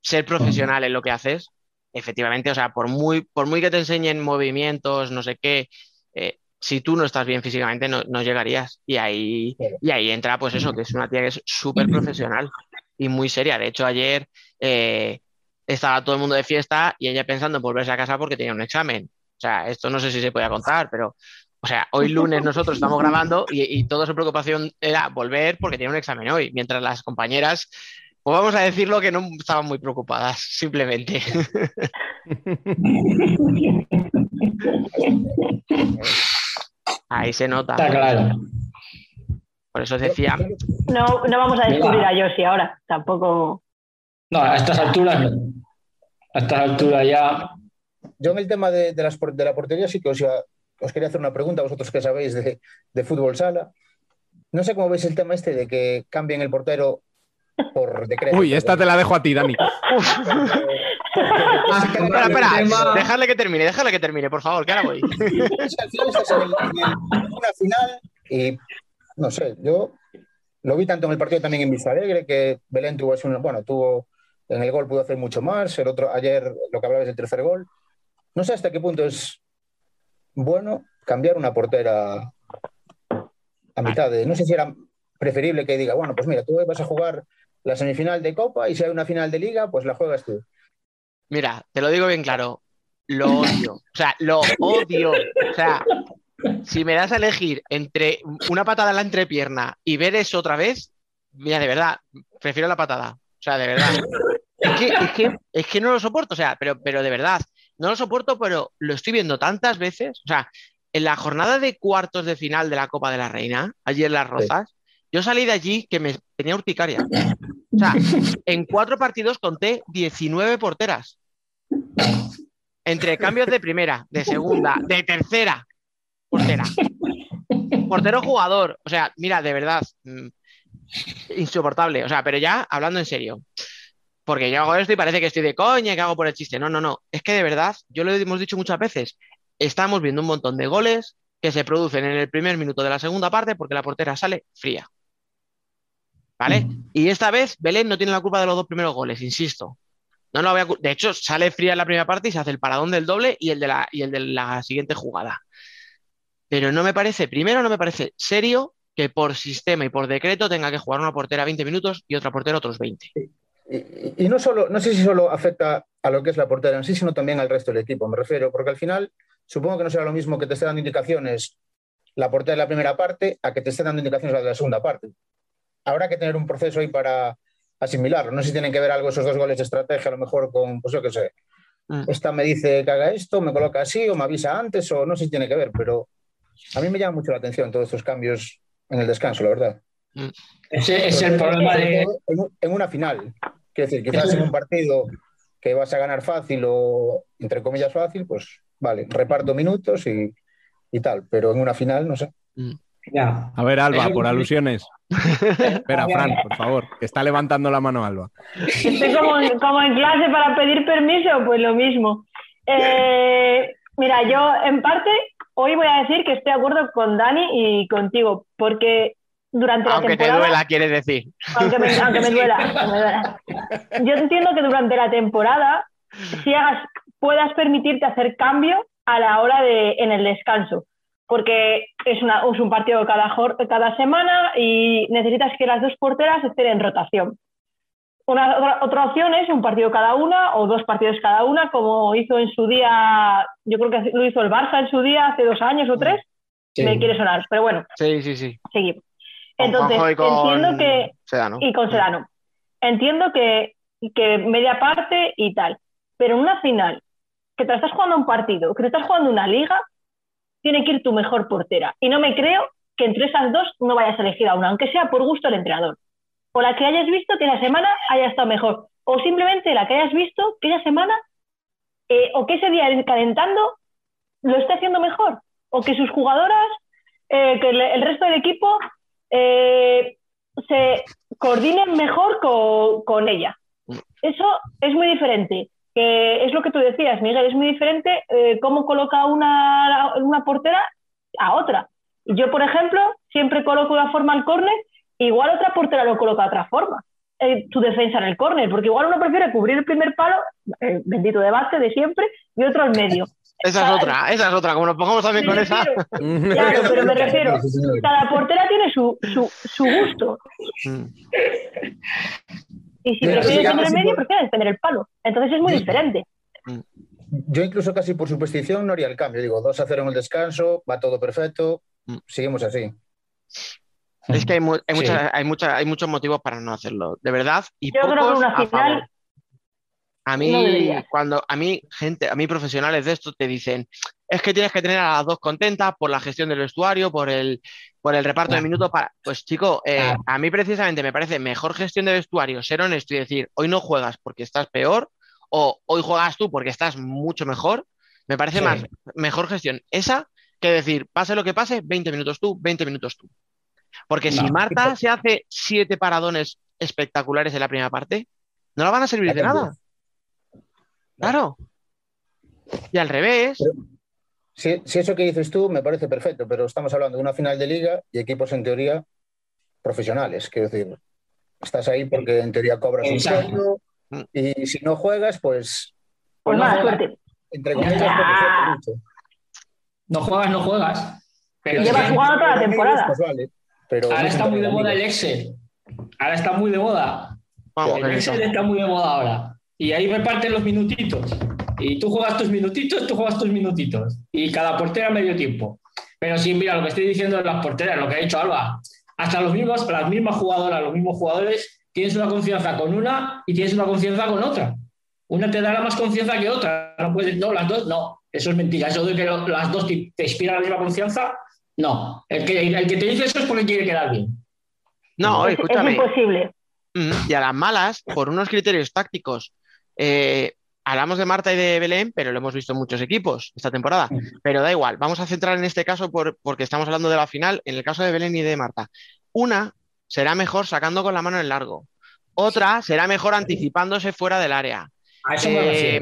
ser profesional en lo que haces, efectivamente, o sea, por muy, por muy que te enseñen movimientos, no sé qué, eh, si tú no estás bien físicamente no, no llegarías. Y ahí, Claro. y ahí entra pues eso, que es una tía que es súper profesional y muy seria. De hecho, ayer eh, estaba todo el mundo de fiesta y ella pensando en volverse a casa porque tenía un examen. Sea, esto no sé si se podía contar, pero, o sea, hoy lunes nosotros estamos grabando y, y toda su preocupación era volver porque tiene un examen hoy, mientras las compañeras, pues vamos a decirlo que no estaban muy preocupadas, simplemente. Ahí se nota. Está claro. Por eso decía, No, no vamos a descubrir a Yoshi ahora, tampoco. No, a estas alturas no. A estas alturas ya. Yo en el tema de, de las por- de la portería sí que os, iba- os quería hacer una pregunta, vosotros que sabéis de, de fútbol sala. No sé cómo veis el tema este de que cambien el portero por decreto. Uy, esta te la dejo a ti, Dani. espera, espera, El tema- dejarle que termine, dejarle que termine, por favor, que ahora voy. Es que al final estás en, el- en el- en una final y no sé, yo lo vi tanto en el partido también en Vista Alegre que Belén tuvo, bueno, tuvo en el gol pudo hacer mucho más, el otro ayer lo que hablabas del tercer gol. No sé hasta qué punto es bueno cambiar una portera a mitad de, no sé si era preferible que diga, bueno, pues mira, tú vas a jugar la semifinal de Copa y si hay una final de Liga, pues la juegas tú. Mira, te lo digo bien claro, lo odio, o sea, lo odio, o sea, si me das a elegir entre una patada en la entrepierna y ver eso otra vez, mira, de verdad, prefiero la patada, o sea, de verdad. Es que, es que, es que no lo soporto, o sea, pero, pero de verdad, no lo soporto, pero lo estoy viendo tantas veces, o sea, en la jornada de cuartos de final de la Copa de la Reina, ayer en Las Rozas, yo salí de allí que me tenía urticaria. O sea, en cuatro partidos conté 19 porteras. Entre cambios de primera, de segunda, de tercera portera. Portero jugador. O sea, mira, de verdad, mm, insoportable. O sea, pero ya hablando en serio. Porque yo hago esto y parece que estoy de coña, que hago por el chiste. No, no, no. Es que de verdad, yo lo hemos dicho muchas veces. Estamos viendo un montón de goles que se producen en el primer minuto de la segunda parte porque la portera sale fría. ¿Vale? Y esta vez Belén no tiene la culpa de los dos primeros goles, insisto. No lo voy a De hecho, sale fría en la primera parte y se hace el paradón del doble y el de la, y el de la siguiente jugada. Pero no me parece, primero, no me parece serio que por sistema y por decreto tenga que jugar una portera 20 minutos y otra portera otros 20. Y, y- no solo, no sé si solo afecta a lo que es la portera en sí, sino también al resto del equipo, me refiero, porque al final supongo que no será lo mismo que te esté dando indicaciones la portera de la primera parte a que te esté dando indicaciones la de la segunda parte. Habrá que tener un proceso ahí para asimilarlo. No sé si tienen que ver algo esos dos goles de estrategia, a lo mejor con, pues yo qué sé, Mm. esta me dice que haga esto, me coloca así o me avisa antes, o no sé si tiene que ver, pero a mí me llama mucho la atención todos estos cambios en el descanso, la verdad. Ese es el problema de. en una final. Quiero decir, quizás en un partido que vas a ganar fácil o, entre comillas, fácil, pues vale, reparto minutos y, y tal, pero en una final, no sé. Ya. A ver, Alba, por alusiones. Espera, Fran, por favor, que está levantando la mano Alba. Estoy como, como en clase para pedir permiso, pues lo mismo. Eh, mira, yo en parte hoy voy a decir que estoy de acuerdo con Dani y contigo, porque durante la Aunque te temporada... duela, quieres decir. aunque me, aunque me duela, aunque me duela. Yo entiendo que durante la temporada si hagas, puedas permitirte hacer cambio a la hora de en el descanso, porque es, una, es un partido cada, semana y necesitas que las dos porteras estén en rotación. Una, otra, otra opción es un partido cada una o dos partidos cada una, como hizo en su día, yo creo que lo hizo el Barça en su día hace dos años o tres, Sí. me quiere sonar, pero bueno, Sí, sí, sí. seguimos. Entonces, Juanjo y con entiendo que, Sedano. y con Sedano. Entiendo que, que media parte y tal, pero en una final, que te estás jugando un partido, que te estás jugando una liga, tiene que ir tu mejor portera. Y no me creo que entre esas dos no vayas a elegir a una, aunque sea por gusto del entrenador. O la que hayas visto que la semana haya estado mejor. O simplemente la que hayas visto que esa semana eh, o que ese día calentando lo esté haciendo mejor. O que sus jugadoras, eh, que el resto del equipo eh, se coordinen mejor co- con ella. Eso es muy diferente. Que es lo que tú decías, Miguel, es muy diferente eh, cómo coloca una, una portera a otra. Yo, por ejemplo, siempre coloco una forma al córner, igual otra portera lo coloca de otra forma. eh, tu defensa en el córner, porque igual uno prefiere cubrir el primer palo, el bendito debate de siempre, y otro al medio. Esa es otra, esa es otra. Como nos pongamos también Me con esa. Claro, pero me refiero, cada portera tiene su, su, su gusto. Y si prefieres defender el medio, prefieres defender el palo. Entonces es muy diferente. yo incluso casi por superstición no haría el cambio. Digo, 2 a 0 en el descanso, va todo perfecto, Mm. seguimos así. Es que hay, mu- hay, Sí. muchas- hay, muchas- hay muchos motivos para no hacerlo, de verdad. Y Yo creo que pocos una a final. A mí, no cuando a mí, gente, a mí profesionales de esto te dicen, es que tienes que tener a las dos contentas por la gestión del vestuario, por el, por el reparto de minutos para. Pues chico, eh, Claro. a mí precisamente me parece mejor gestión de vestuario ser honesto y decir, hoy no juegas porque estás peor, o hoy juegas tú porque estás mucho mejor. Me parece Sí. más mejor gestión esa que decir, pase lo que pase, 20 minutos tú, 20 minutos tú. Porque si. Marta se hace siete paradones espectaculares en la primera parte, no la van a servir de nada. Claro. Y al revés, Si, si eso que dices tú me parece perfecto, pero estamos hablando de una final de liga y equipos en teoría profesionales. Quiero decir, estás ahí porque en teoría cobras un sueldo y si no juegas, pues Pues no mala suerte. entre comillas, mucho. No juegas, no juegas. Pero Llevas jugando toda la temporada. Pues vale, pero ahora está muy de moda el. Excel. Ahora está muy de moda. vamos, El Excel está muy de moda ahora. Y ahí reparten los minutitos. Y tú juegas tus minutitos, tú juegas tus minutitos. Y cada portera medio tiempo. Pero sí, mira, lo que estoy diciendo de las porteras, lo que ha dicho Alba. Hasta los mismos, las mismas jugadoras, los mismos jugadores, tienes una confianza con una y tienes una confianza con otra. Una te dará más confianza que otra. No puedes, no, las dos, no. Eso es mentira. Eso de que lo- las dos te, te inspiran la misma confianza, no. El que, el que te dice eso es porque quiere quedar bien. No, Es, es escúchame. imposible. Mm, Y a las malas, por unos criterios tácticos. Eh, hablamos de Marta y de Belén, pero lo hemos visto en muchos equipos esta temporada. Pero da igual, vamos a centrar en este caso por- porque estamos hablando de la final. En el caso de Belén y de Marta, una será mejor sacando con la mano en largo. Otra será mejor anticipándose fuera del área. Eh,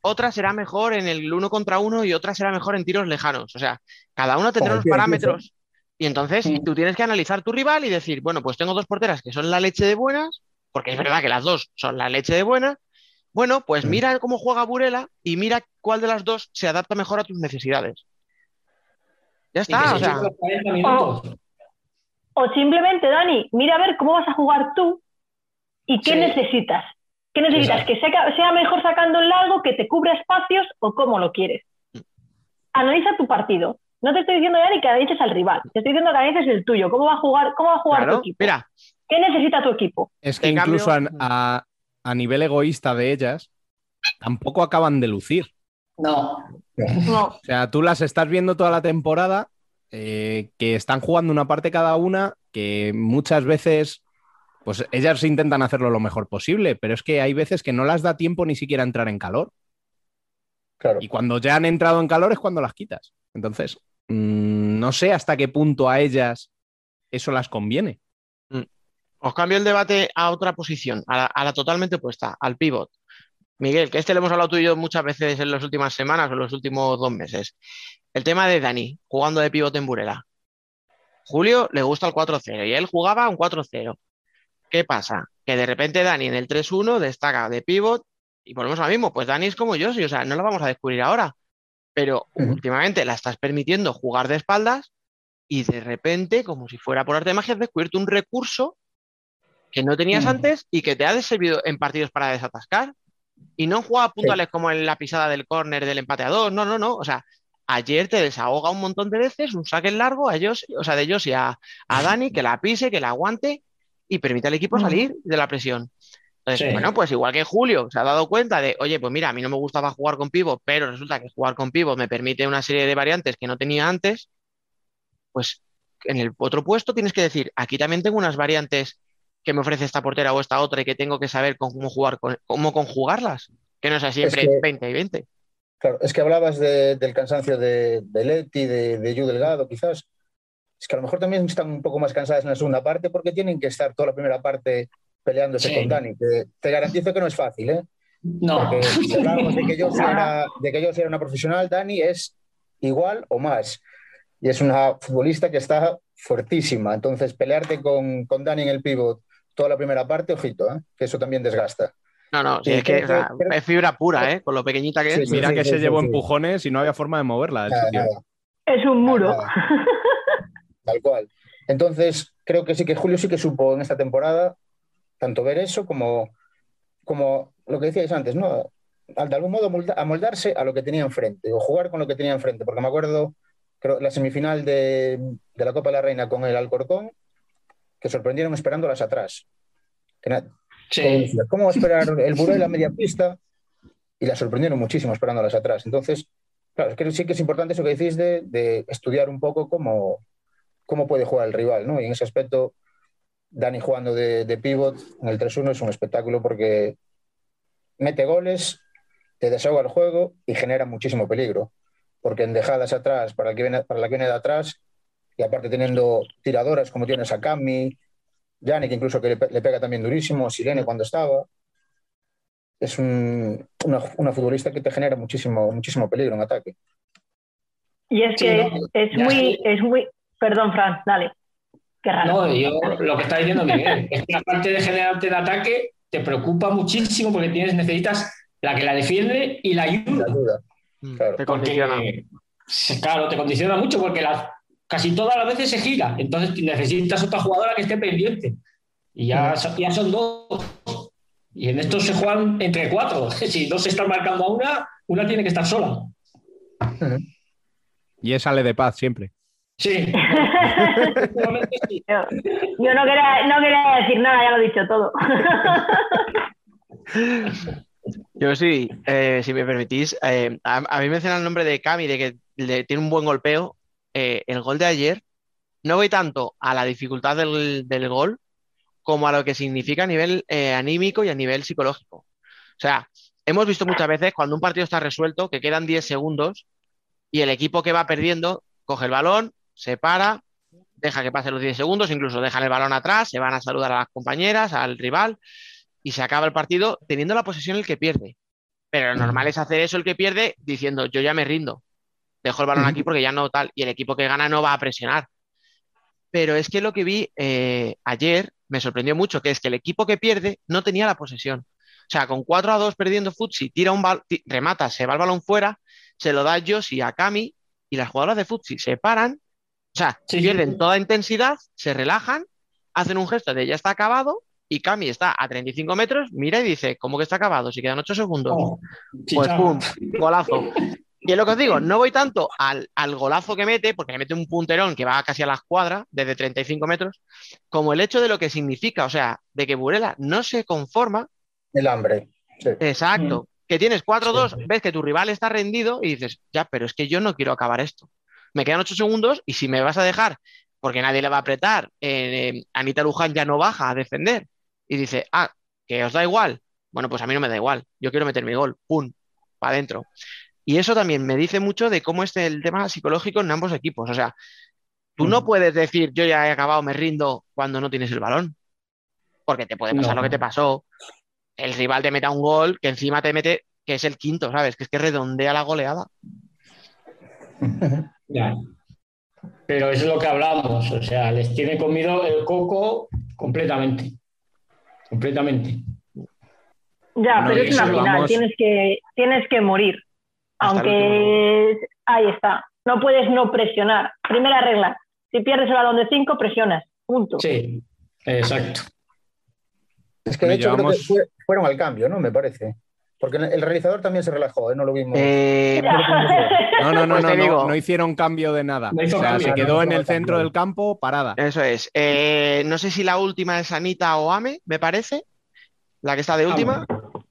otra será mejor en el uno contra uno y otra será mejor en tiros lejanos. O sea, cada uno tendrá tiro parámetros. Y entonces tú tienes que analizar tu rival y decir, bueno, pues tengo dos porteras que son la leche de buenas, porque es verdad que las dos son la leche de buenas. Bueno, pues Mm. mira cómo juega Burela y mira cuál de las dos se adapta mejor a tus necesidades. Ya está, o sea, eche los 40 minutos. O simplemente, Dani, mira a ver cómo vas a jugar tú y qué Sí. necesitas. ¿Qué necesitas? Exacto. ¿Que sea, sea mejor sacando el largo, que te cubra espacios o cómo lo quieres? Analiza tu partido. No te estoy diciendo, Dani, que analices al rival. Te estoy diciendo que analices el tuyo. ¿Cómo va a jugar, cómo va a jugar tu equipo? mira, ¿Qué necesita tu equipo? Es que En cambio- incluso a, a- nivel egoísta de ellas, tampoco acaban de lucir. No. No. O sea, tú las estás viendo toda la temporada, eh, que están jugando una parte cada una, que muchas veces, pues ellas intentan hacerlo lo mejor posible, pero es que hay veces que no las da tiempo ni siquiera a entrar en calor. Claro. Y cuando ya han entrado en calor es cuando las quitas. Entonces, mm, no sé hasta qué punto a ellas eso las conviene. Os cambio el debate a otra posición, a la, a la totalmente opuesta, al pivot. Miguel, que este le hemos hablado tú y yo muchas veces en las últimas semanas o en los últimos dos meses. El tema de Dani, jugando de pivot en Burela. Julio le gusta el 4-0 y él jugaba un 4-0. ¿Qué pasa? Que de repente Dani en el 3-1 destaca de pivot y volvemos a lo mismo. Pues Dani es como yo, sí, o sea, no lo vamos a descubrir ahora. Pero últimamente la estás permitiendo jugar de espaldas y de repente, como si fuera por arte de magia, has descubierto un recurso que no tenías Mm. antes y que te ha servido en partidos para desatascar. Y no en jugadas puntuales como en la pisada del córner del empate a dos. No, no, no. O sea, ayer te desahoga un montón de veces, un saque largo a ellos, o sea, de ellos y a, a Dani, que la pise, que la aguante y permite al equipo salir de la presión. Entonces, Sí. bueno, pues igual que Julio se ha dado cuenta de, oye, pues mira, a mí no me gustaba jugar con pivot, pero resulta que jugar con pivot me permite una serie de variantes que no tenía antes, pues en el otro puesto tienes que decir, aquí también tengo unas variantes que me ofrece esta portera o esta otra y que tengo que saber cómo jugar, cómo conjugarlas, que no sea siempre que- 20 y 20. Claro, es que hablabas de- del cansancio de, de Leti, de, de Yu Delgado, quizás. Es que a lo mejor también están un poco más cansadas en la segunda parte porque tienen que estar toda la primera parte peleándose Sí. con Dani. que te garantizo que no es fácil, ¿eh? No. Porque si hablábamos de que yo era, de que yo era una profesional, Dani es igual o más. Y es una futbolista que está fuertísima. Entonces, pelearte con, con Dani en el pivot toda la primera parte, ojito, ¿eh? que eso también desgasta. No, no, sí, es que o sea, es fibra pura, ¿eh? Con lo pequeñita que Sí, es. sí, Mira que sí, se sí, llevó sí. empujones y no había forma de moverla del Nada, sitio. nada. Es un muro. Nada. Tal cual. Entonces, creo que sí que Julio sí que supo en esta temporada tanto ver eso como, como lo que decíais antes, ¿no? al- de algún modo molda- amoldarse a lo que tenía enfrente o jugar con lo que tenía enfrente. Porque me acuerdo, creo, la semifinal de, de la Copa de la Reina con el Alcorcón, sorprendieron esperándolas atrás. Decía, ¿Cómo esperar el Burel a media pista? Y la sorprendieron muchísimo esperándolas atrás. Entonces, claro, es que sí que es importante eso que decís de, de estudiar un poco cómo, cómo puede jugar el rival, ¿no? Y en ese aspecto, Dani jugando de, de pivot en el 3-1 es un espectáculo porque mete goles, te desahoga el juego y genera muchísimo peligro. Porque en dejadas atrás, para, el que viene, para la que viene de atrás, y aparte teniendo tiradoras como tienes a Cami, Yannick incluso que le, pe- le pega también durísimo, Sirene cuando estaba. Es un- una, una futbolista que te genera muchísimo, muchísimo peligro en ataque. Y es Sí, que no, es muy, es muy. Perdón, Fran, dale. Qué raro. No, yo lo que está diciendo Miguel, es que la parte de generarte de ataque te preocupa muchísimo porque tienes, necesitas la que la defiende y la ayuda. Ayuda. Mm, Claro. Te condiciona. Porque, sí, claro, te condiciona mucho porque las- casi todas las veces se gira. Entonces necesitas otra jugadora que esté pendiente. Y ya, ya son dos. Y en estos se juegan entre cuatro. Si dos se están marcando a una, una tiene que estar sola. Y es Ale de Paz siempre. Sí. Últimamente sí. Yo, yo no, quería, no quería decir nada, ya lo he dicho todo. Yo sí, eh, si me permitís, eh, a, a mí menciona el nombre de Cami, de que le- tiene un buen golpeo. Eh, el gol de ayer, no voy tanto a la dificultad del, del gol como a lo que significa a nivel eh, anímico y a nivel psicológico. O sea, hemos visto muchas veces cuando un partido está resuelto, que quedan 10 segundos y el equipo que va perdiendo coge el balón, se para, deja que pasen los 10 segundos, incluso dejan el balón atrás, se van a saludar a las compañeras, al rival y se acaba el partido teniendo la posesión el que pierde. Pero lo normal es hacer eso el que pierde diciendo yo ya me rindo, dejo el balón aquí porque ya no tal, y el equipo que gana no va a presionar. Pero es que lo que vi eh, ayer me sorprendió mucho, que es que el equipo que pierde no tenía la posesión. O sea, con 4 a 2 perdiendo Futsi, tira un remata, se va el balón fuera, se lo da Josi a Cami y las jugadoras de Futsi se paran, o sea, Sí, pierden toda intensidad, se relajan, hacen un gesto de ya está acabado y Cami está a 35 metros, mira y dice, ¿cómo que está acabado? Si quedan 8 segundos. Oh, Pues pum, golazo. Y es lo que os digo, no voy tanto al, al golazo que mete, porque le mete un punterón que va casi a la escuadra, desde 35 metros, como el hecho de lo que significa, o sea, de que Burela no se conforma, El hambre. Sí. exacto, que tienes 4-2, ves que tu rival está rendido y dices, ya, pero es que yo no quiero acabar esto. Me quedan 8 segundos y si me vas a dejar, porque nadie le va a apretar, eh, eh, Anita Luján ya no baja a defender y dice, ah, que os da igual. Bueno, pues a mí no me da igual, yo quiero meter mi gol, pum, para adentro. Y eso también me dice mucho de cómo es el tema psicológico en ambos equipos. O sea, tú no puedes decir yo ya he acabado, me rindo cuando no tienes el balón. Porque te puede pasar No. lo que te pasó. El rival te meta un gol que encima te mete, que es el quinto, ¿sabes? Que es que redondea la goleada. Ya. Pero es lo que hablamos, o sea, les tiene comido el coco completamente. Completamente. Ya, Bueno, pero es una final, vamos- tienes que, tienes que morir. Aunque ahí está, no puedes no presionar. Primera regla, si pierdes el balón de 5, presionas. Punto. Sí, exacto. Es que de hecho creo que llevamos- fue- fueron al cambio, ¿no? Me parece. Porque el realizador también se relajó, ¿eh? No lo vimos. Eh, No, no, no, Pues no, no, no hicieron cambio de nada. No o sea, cambio, se no quedó en el cambio. centro del campo parada. eso es. Eh, no sé si la última es Anita o Ame, me parece. La que está de última.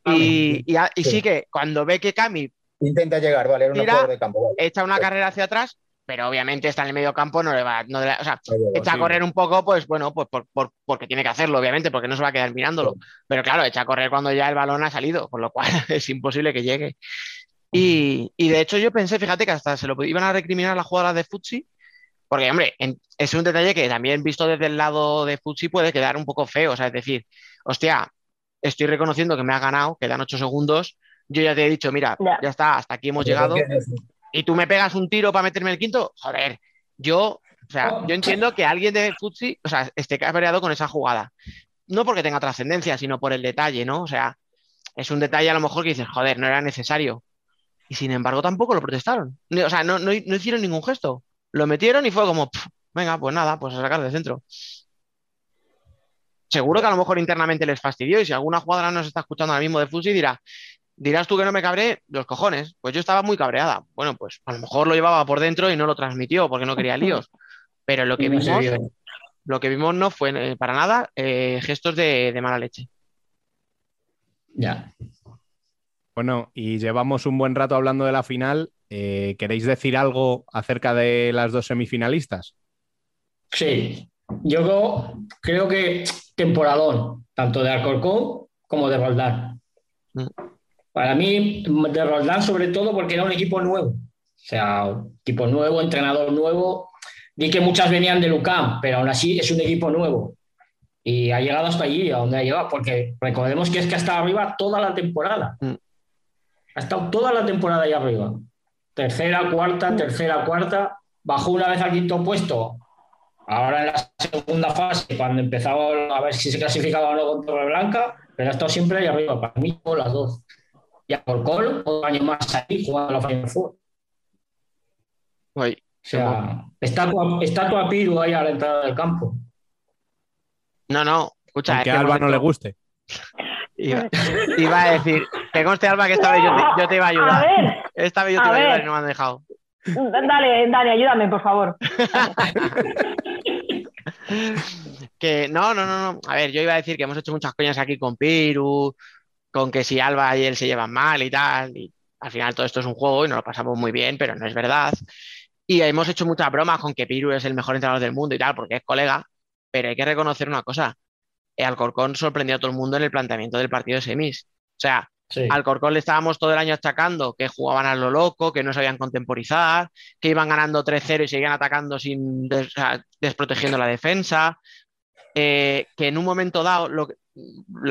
Y, y, a- y sí Sí. que cuando ve que Cami Intenta llegar, vale, era jugadora de campo. vale. echa una Sí. carrera hacia atrás, pero obviamente está en el medio campo, no le va, no le- o sea, llegó, echa a correr un poco, pues bueno, pues por- por- porque tiene que hacerlo, obviamente, porque no se va a quedar mirándolo. Pero claro, echa a correr cuando ya el balón ha salido, con lo cual es imposible que llegue. Y, y de hecho yo pensé, fíjate que hasta se lo iban a recriminar las jugadoras de Futsi, porque hombre, en- es un detalle que también visto desde el lado de Futsi puede quedar un poco feo, o sea, es decir, hostia, estoy reconociendo que me has ganado, quedan ocho segundos, yo ya te he dicho, mira, Ya. ya está, hasta aquí hemos llegado y tú me pegas un tiro para meterme el quinto, joder, yo, o sea, yo entiendo que alguien de Futsi, o sea, esté cabreado con esa jugada. No porque tenga trascendencia, sino por el detalle, ¿no? O sea, es un detalle a lo mejor que dices, joder, no era necesario. Y sin embargo tampoco lo protestaron. O sea, no, no, no hicieron ningún gesto. Lo metieron y fue como, "Pf, venga, pues nada, pues a sacar de centro. Seguro que a lo mejor internamente les fastidió y si alguna jugadora nos está escuchando ahora mismo de Fusi dirá, Dirás tú que no me cabré, los cojones. Pues yo estaba muy cabreada. Bueno, pues a lo mejor lo llevaba por dentro y no lo transmitió porque no quería líos. Pero lo que vimos, lo que vimos no fue eh, para nada eh, gestos de, de mala leche. Ya. Bueno, y llevamos un buen rato hablando de la final. Eh, ¿Queréis decir algo acerca de las dos semifinalistas? Sí, yo creo, creo que temporadón, tanto de Alcorcón como de Roldán. Mm. Para mí, de Roldán sobre todo porque era un equipo nuevo. O sea, equipo nuevo, entrenador nuevo. Di que muchas venían de Lucam, pero aún así es un equipo nuevo. Y ha llegado hasta allí, a donde ha llegado, porque recordemos que es que ha estado arriba toda la temporada. Mm. Ha estado toda la temporada ahí arriba. Tercera, cuarta, tercera, cuarta. Bajó una vez al quinto puesto. Ahora en la segunda fase, cuando empezaba a ver si se clasificaba o no con Torreblanca, pero ha estado siempre ahí arriba. Para mí, las dos. Y a Corcol, otro año más ahí jugando la Final Four. O sea, estatua, estatua Piru ahí a la entrada del campo. no, no, escucha, que a Alba no le guste. Iba, iba a decir, que conste Alba que esta vez yo te, yo te iba a A ayudar. ver, Esta vez yo te a iba a ayudar ver. y no me han dejado. dale, Dani, ayúdame, por favor. Que no, no, no, no. A ver, yo iba a decir que hemos hecho muchas coñas aquí con Piru, con que si Alba y él se llevan mal y tal. Y al final todo esto es un juego y nos lo pasamos muy bien, pero no es verdad. Y hemos hecho muchas bromas con que Piru es el mejor entrenador del mundo y tal, porque es colega. Pero hay que reconocer una cosa. El Alcorcón sorprendió a todo el mundo en el planteamiento del partido de semis. O sea, Sí. al Corcón le estábamos todo el año achacando que jugaban a lo loco, que no sabían contemporizar, que iban ganando 3-0 y seguían atacando sin des- desprotegiendo la defensa. eh, que en un momento dado, lo que-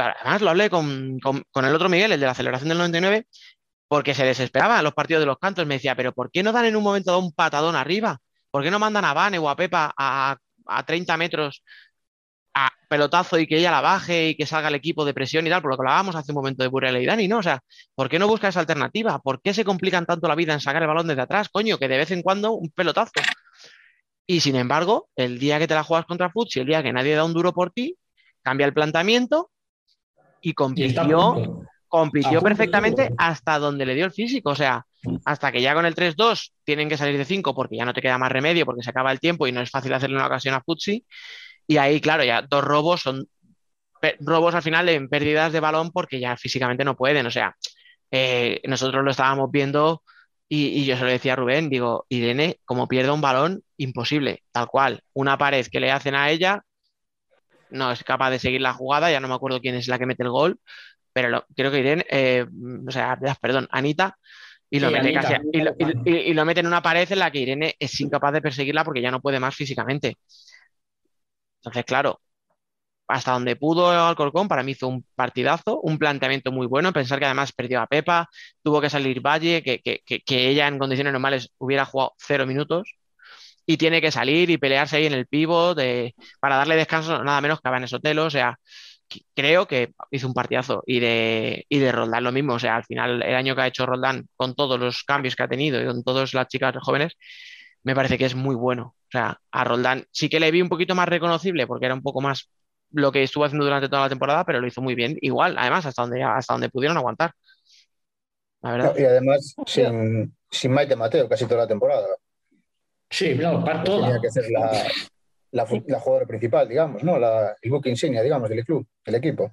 además lo hablé con, con- el otro Miguel, el de la celebración del 99, porque se desesperaba en los partidos de los cantos. Me decía, pero ¿por qué no dan en un momento dado un patadón arriba? ¿Por qué no mandan a Vane o a Pepa a, a 30 metros a pelotazo y que ella la baje y que salga el equipo de presión y tal, por lo que hablábamos hace un momento de Burela y Dani, ¿no? O sea, ¿por qué no busca esa alternativa? ¿Por qué se complican tanto la vida en sacar el balón desde atrás? Coño, que de vez en cuando un pelotazo. Y sin embargo, el día que te la juegas contra Futsi, el día que nadie da un duro por ti, cambia el planteamiento y compitió, compitió perfectamente hasta donde le dio el físico. O sea, hasta que ya con el 3-2 tienen que salir de 5 porque ya no te queda más remedio, porque se acaba el tiempo y no es fácil hacerle una ocasión a Futsi. Y ahí, claro, ya dos robos son robos al final en pérdidas de balón porque ya físicamente no pueden. O sea, eh, nosotros lo estábamos viendo y, y yo se lo decía a Rubén, digo, Irene, como pierda un balón, imposible, tal cual. Una pared que le hacen a ella, no es capaz de seguir la jugada, ya no me acuerdo quién es la que mete el gol, pero lo- creo que Irene, eh, o sea, perdón, Anita, y lo, Sí, mete Anita, casi a- y, lo, Anita y- y- y lo mete en una pared en la que Irene es incapaz de perseguirla porque ya no puede más físicamente. Entonces, claro, hasta donde pudo Alcorcón, para mí hizo un partidazo, un planteamiento muy bueno. Pensar que además perdió a Pepa, tuvo que salir Valle, que, que- que- que ella en condiciones normales hubiera jugado cero minutos, y tiene que salir y pelearse ahí en el pivot de- para darle descanso, nada menos que a Vanessa Sotelo. O sea, creo que hizo un partidazo. Y de, y de Roldán lo mismo. O sea, al final, el año que ha hecho Roldán, con todos los cambios que ha tenido y con todas las chicas jóvenes, me parece que es muy bueno. O sea, a Roldán sí que le vi un poquito más reconocible porque era un poco más lo que estuvo haciendo durante toda la temporada, pero lo hizo muy bien. Igual, además, hasta donde, hasta donde pudieron aguantar. La verdad. No, y además sin, sin Maite Mateo casi toda la temporada. Sí, no, para que toda. tenía que ser la, la, la jugadora principal, digamos, ¿no? La, el buque insignia, digamos, del club, del equipo.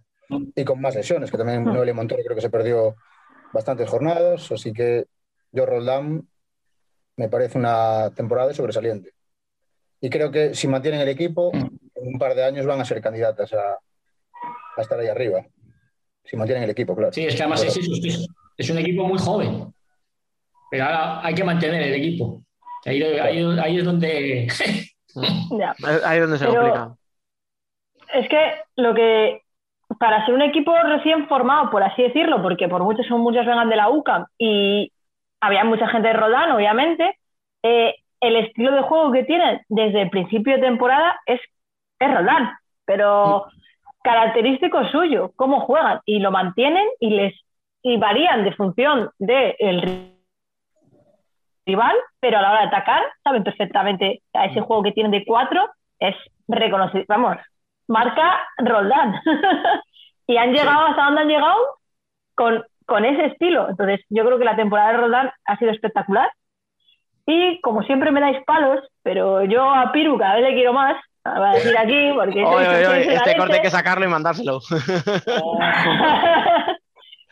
Y con más lesiones, que también Noelia Montoro creo que se perdió bastantes jornadas, así que yo Roldán me parece una temporada de sobresaliente. Y creo que si mantienen el equipo, en un par de años van a ser candidatas a, a estar ahí arriba. Si mantienen el equipo, claro. Sí, es que además es, es, es un equipo muy joven. Pero ahora hay que mantener el equipo. Ahí, ahí- ahí es donde. Ya. Ahí es donde se Pero- complica. Es que lo que, para ser un equipo recién formado, por así decirlo, porque por muchos son muchos vengan de la UCAM y había mucha gente de Roldán, obviamente, eh, el estilo de juego que tienen desde el principio de temporada es, es Roldán, pero característico suyo, cómo juegan y lo mantienen y les y varían de función del rival, pero a la hora de atacar saben perfectamente a ese juego que tienen de cuatro es reconocido, vamos, marca Roldán. y han llegado hasta donde han llegado con, con ese estilo. Entonces, yo creo que la temporada de Roldán ha sido espectacular. Y como siempre me dais palos, pero yo a Piru cada vez le quiero más, voy a decir aquí, porque Oye, oye, oye, este corte hay que sacarlo y mandárselo.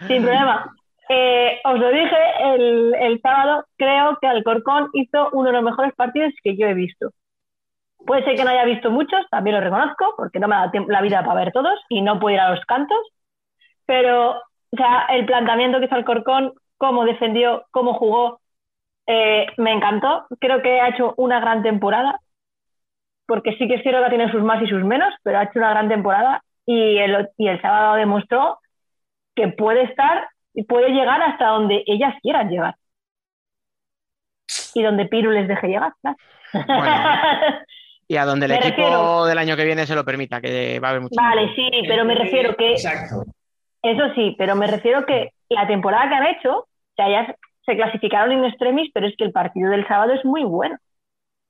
Sin problema. Eh, os lo dije el, el sábado, creo que Alcorcón hizo uno de los mejores partidos que yo he visto. Puede ser que no haya visto muchos, también lo reconozco, porque no me tiempo- la vida para ver todos y no puedo ir a los cantos, pero o sea, el planteamiento que hizo Alcorcón, cómo defendió, cómo jugó, eh, me encantó. Creo que ha hecho una gran temporada, porque sí que es cierto que tiene sus más y sus menos, pero ha hecho una gran temporada y el, y el sábado demostró que puede estar y puede llegar hasta donde ellas quieran llegar. Y donde Piru les deje llegar. claro. Y a donde el Me equipo refiero- del año que viene se lo permita, que va a haber mucho. Vale, sí, pero me refiero que. Exacto. Eso sí, pero me refiero que la temporada que han hecho, o sea, ya se clasificaron en extremis, pero es que el partido del sábado es muy bueno.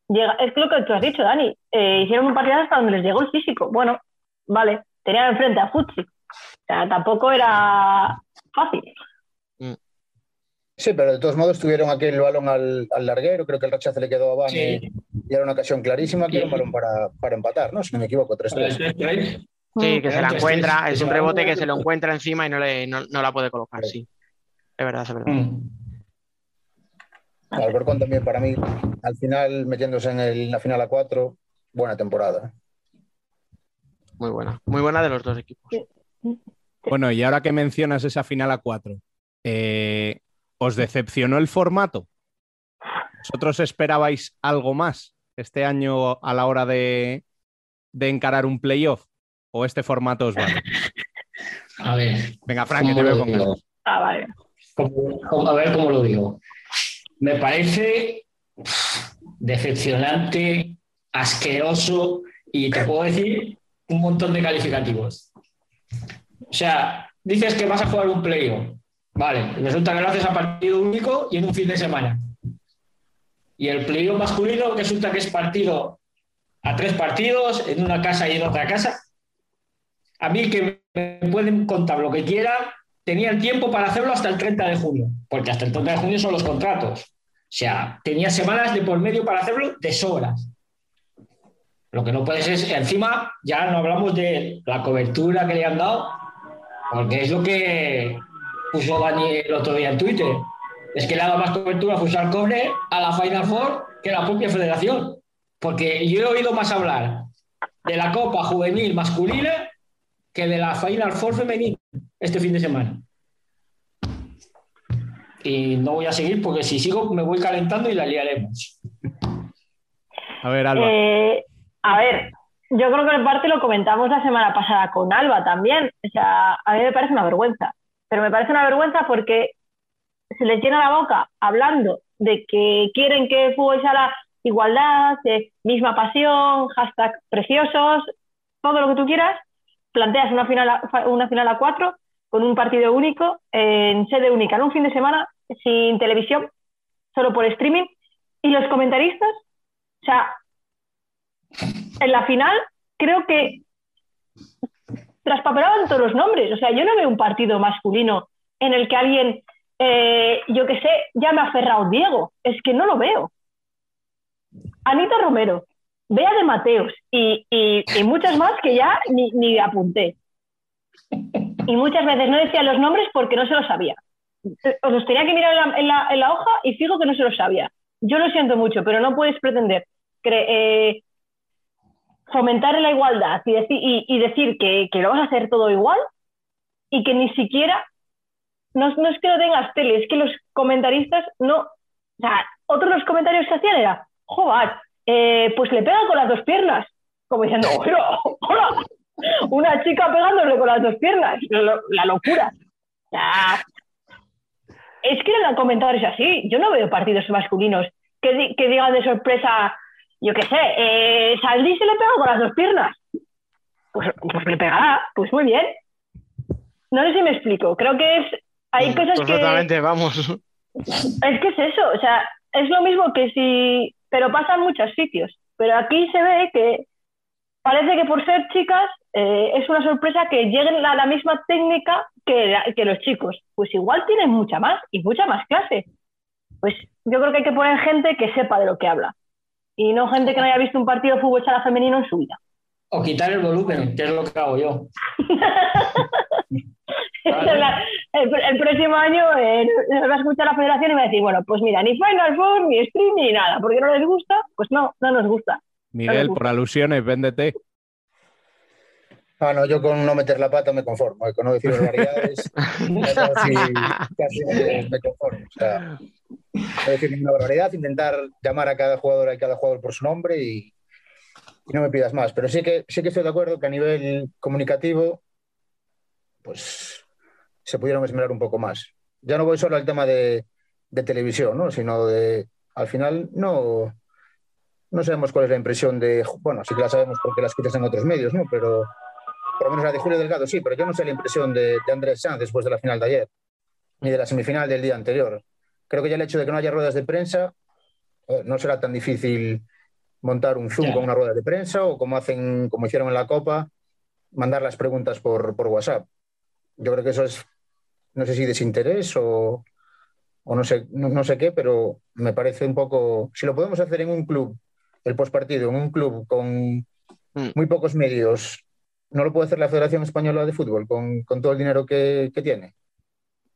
Llega, es lo que tú has dicho, Dani. eh, hicieron un partido hasta donde les llegó el físico. Bueno, vale, tenían enfrente a Futsi. O sea, tampoco era fácil. Sí, pero de todos modos tuvieron aquel balón al, al larguero, creo que el rechazo le quedó a Van Sí. y era una ocasión clarísima que era un balón para, para empatar, ¿no? Si no me equivoco, 3-3. Sí, que se la encuentra, es un rebote que se lo encuentra encima y no, le, no, no la puede colocar, sí. Es verdad, es verdad. Mm. Alcorcón también para mí, al final metiéndose en, el- en la final a 4, buena temporada. Muy buena, muy buena de los dos equipos. Bueno, y ahora que mencionas esa final a cuatro, eh, ¿os decepcionó el formato? ¿Vosotros esperabais algo más este año a la hora de, de encarar un playoff? ¿O este formato os vale? A ver. Venga, Frank, que ¿cómo te veo con ganas. Ah, vale. ¿Cómo- cómo- a ver cómo lo digo. Me parece decepcionante, asqueroso y te puedo decir un montón de calificativos. O sea, dices que vas a jugar un playoff. Vale, resulta que lo haces a partido único y en un fin de semana. Y el playoff masculino resulta que es partido a tres partidos, en una casa y en otra casa. A mí que me pueden contar lo que quieran, tenían tiempo para hacerlo hasta el 30 de junio, porque hasta el 30 de junio son los contratos. O sea, tenía semanas de por medio para hacerlo de sobras. Lo que no puedes es, encima, ya no hablamos de la cobertura que le han dado, porque es lo que puso Dani el otro día en Twitter. Es que le ha dado más cobertura a Futsal Cobre a la Final Four que la propia federación. Porque yo he oído más hablar de la Copa Juvenil masculina que de la Final Four femenina este fin de semana. Y no voy a seguir porque si sigo me voy calentando y la liaremos. A ver, Alba. Eh, a ver, yo creo que en parte lo comentamos la semana pasada con Alba también. O sea, a mí me parece una vergüenza. Pero me parece una vergüenza porque se les llena la boca hablando de que quieren que fútbol sea la igualdad, de misma pasión, hashtag preciosos, todo lo que tú quieras. Planteas una final a, una final a cuatro con un partido único, en sede única, en un fin de semana, sin televisión, solo por streaming. Y los comentaristas, o sea, en la final creo que traspapelaban todos los nombres. O sea, yo no veo un partido masculino en el que alguien, eh, yo qué sé, llame a Ferrao Diego. Es que no lo veo. Anita Romero, Bea de Mateos y, muchas más que ya ni, apunté. Y muchas veces no decía los nombres porque no se los sabía. Os los tenía que mirar en la, hoja y fijo que no se los sabía. Yo lo siento mucho, pero no puedes pretender eh, fomentar la igualdad y, deci- y- decir que, lo vas a hacer todo igual y que ni siquiera, no, es que no tengas tele, es que los comentaristas no, o sea, otros los comentarios que hacían era, joder, eh, pues le pega con las dos piernas, como diciendo, hola, una chica pegándole con las dos piernas, la locura. Es que eran comentarios así. Yo no veo partidos masculinos que digan de sorpresa, yo qué sé, eh, Saldí se le pega con las dos piernas. Pues, pues le pegará, pues muy bien. No sé si me explico. Creo que es. Hay cosas que. Perfectamente, vamos. Es que es eso, o sea, es lo mismo que si. Pero pasa en muchos sitios. Pero aquí se ve que parece que por ser chicas eh, es una sorpresa que lleguen a la misma técnica que, la- que los chicos. Pues igual tienen mucha más y mucha más clase. Pues yo creo que hay que poner gente que sepa de lo que habla. Y no gente que no haya visto un partido de fútbol sala femenino en su vida. O quitar el volumen, que es lo que hago yo. El, el próximo año eh, nos va a escuchar la federación y va a decir, bueno, pues mira, ni Final Four, ni stream, ni nada, porque no les gusta, pues no, no nos gusta. Miguel, por alusiones, véndete. Ah, no, yo con no meter la pata me conformo, eh, con no decir barbaridades, casi, casi me, me conformo. O sea, no decir ninguna barbaridad, intentar llamar a cada jugador, a cada jugador por su nombre y, y no me pidas más. Pero sí que, sí que estoy de acuerdo que a nivel comunicativo, pues se pudieron esmerar un poco más. Ya no voy solo al tema de, de televisión, ¿no? sino de, al final, no, no sabemos cuál es la impresión de, bueno, sí que la sabemos porque la escuchas en otros medios, ¿no? Pero por lo menos la de Julio Delgado sí, pero yo no sé la impresión de, de Andrés Sanz después de la final de ayer, ni de la semifinal del día anterior. Creo que ya el hecho de que no haya ruedas de prensa, eh, no será tan difícil montar un Zoom con una rueda de prensa o como hacen, como hicieron en la Copa, mandar las preguntas por, por WhatsApp. Yo creo que eso es, no sé si desinterés o, o no, sé, no, no sé qué, pero me parece un poco, si lo podemos hacer en un club, el postpartido, en un club con Mm. muy pocos medios, ¿no lo puede hacer la Federación Española de Fútbol con, con todo el dinero que, que tiene?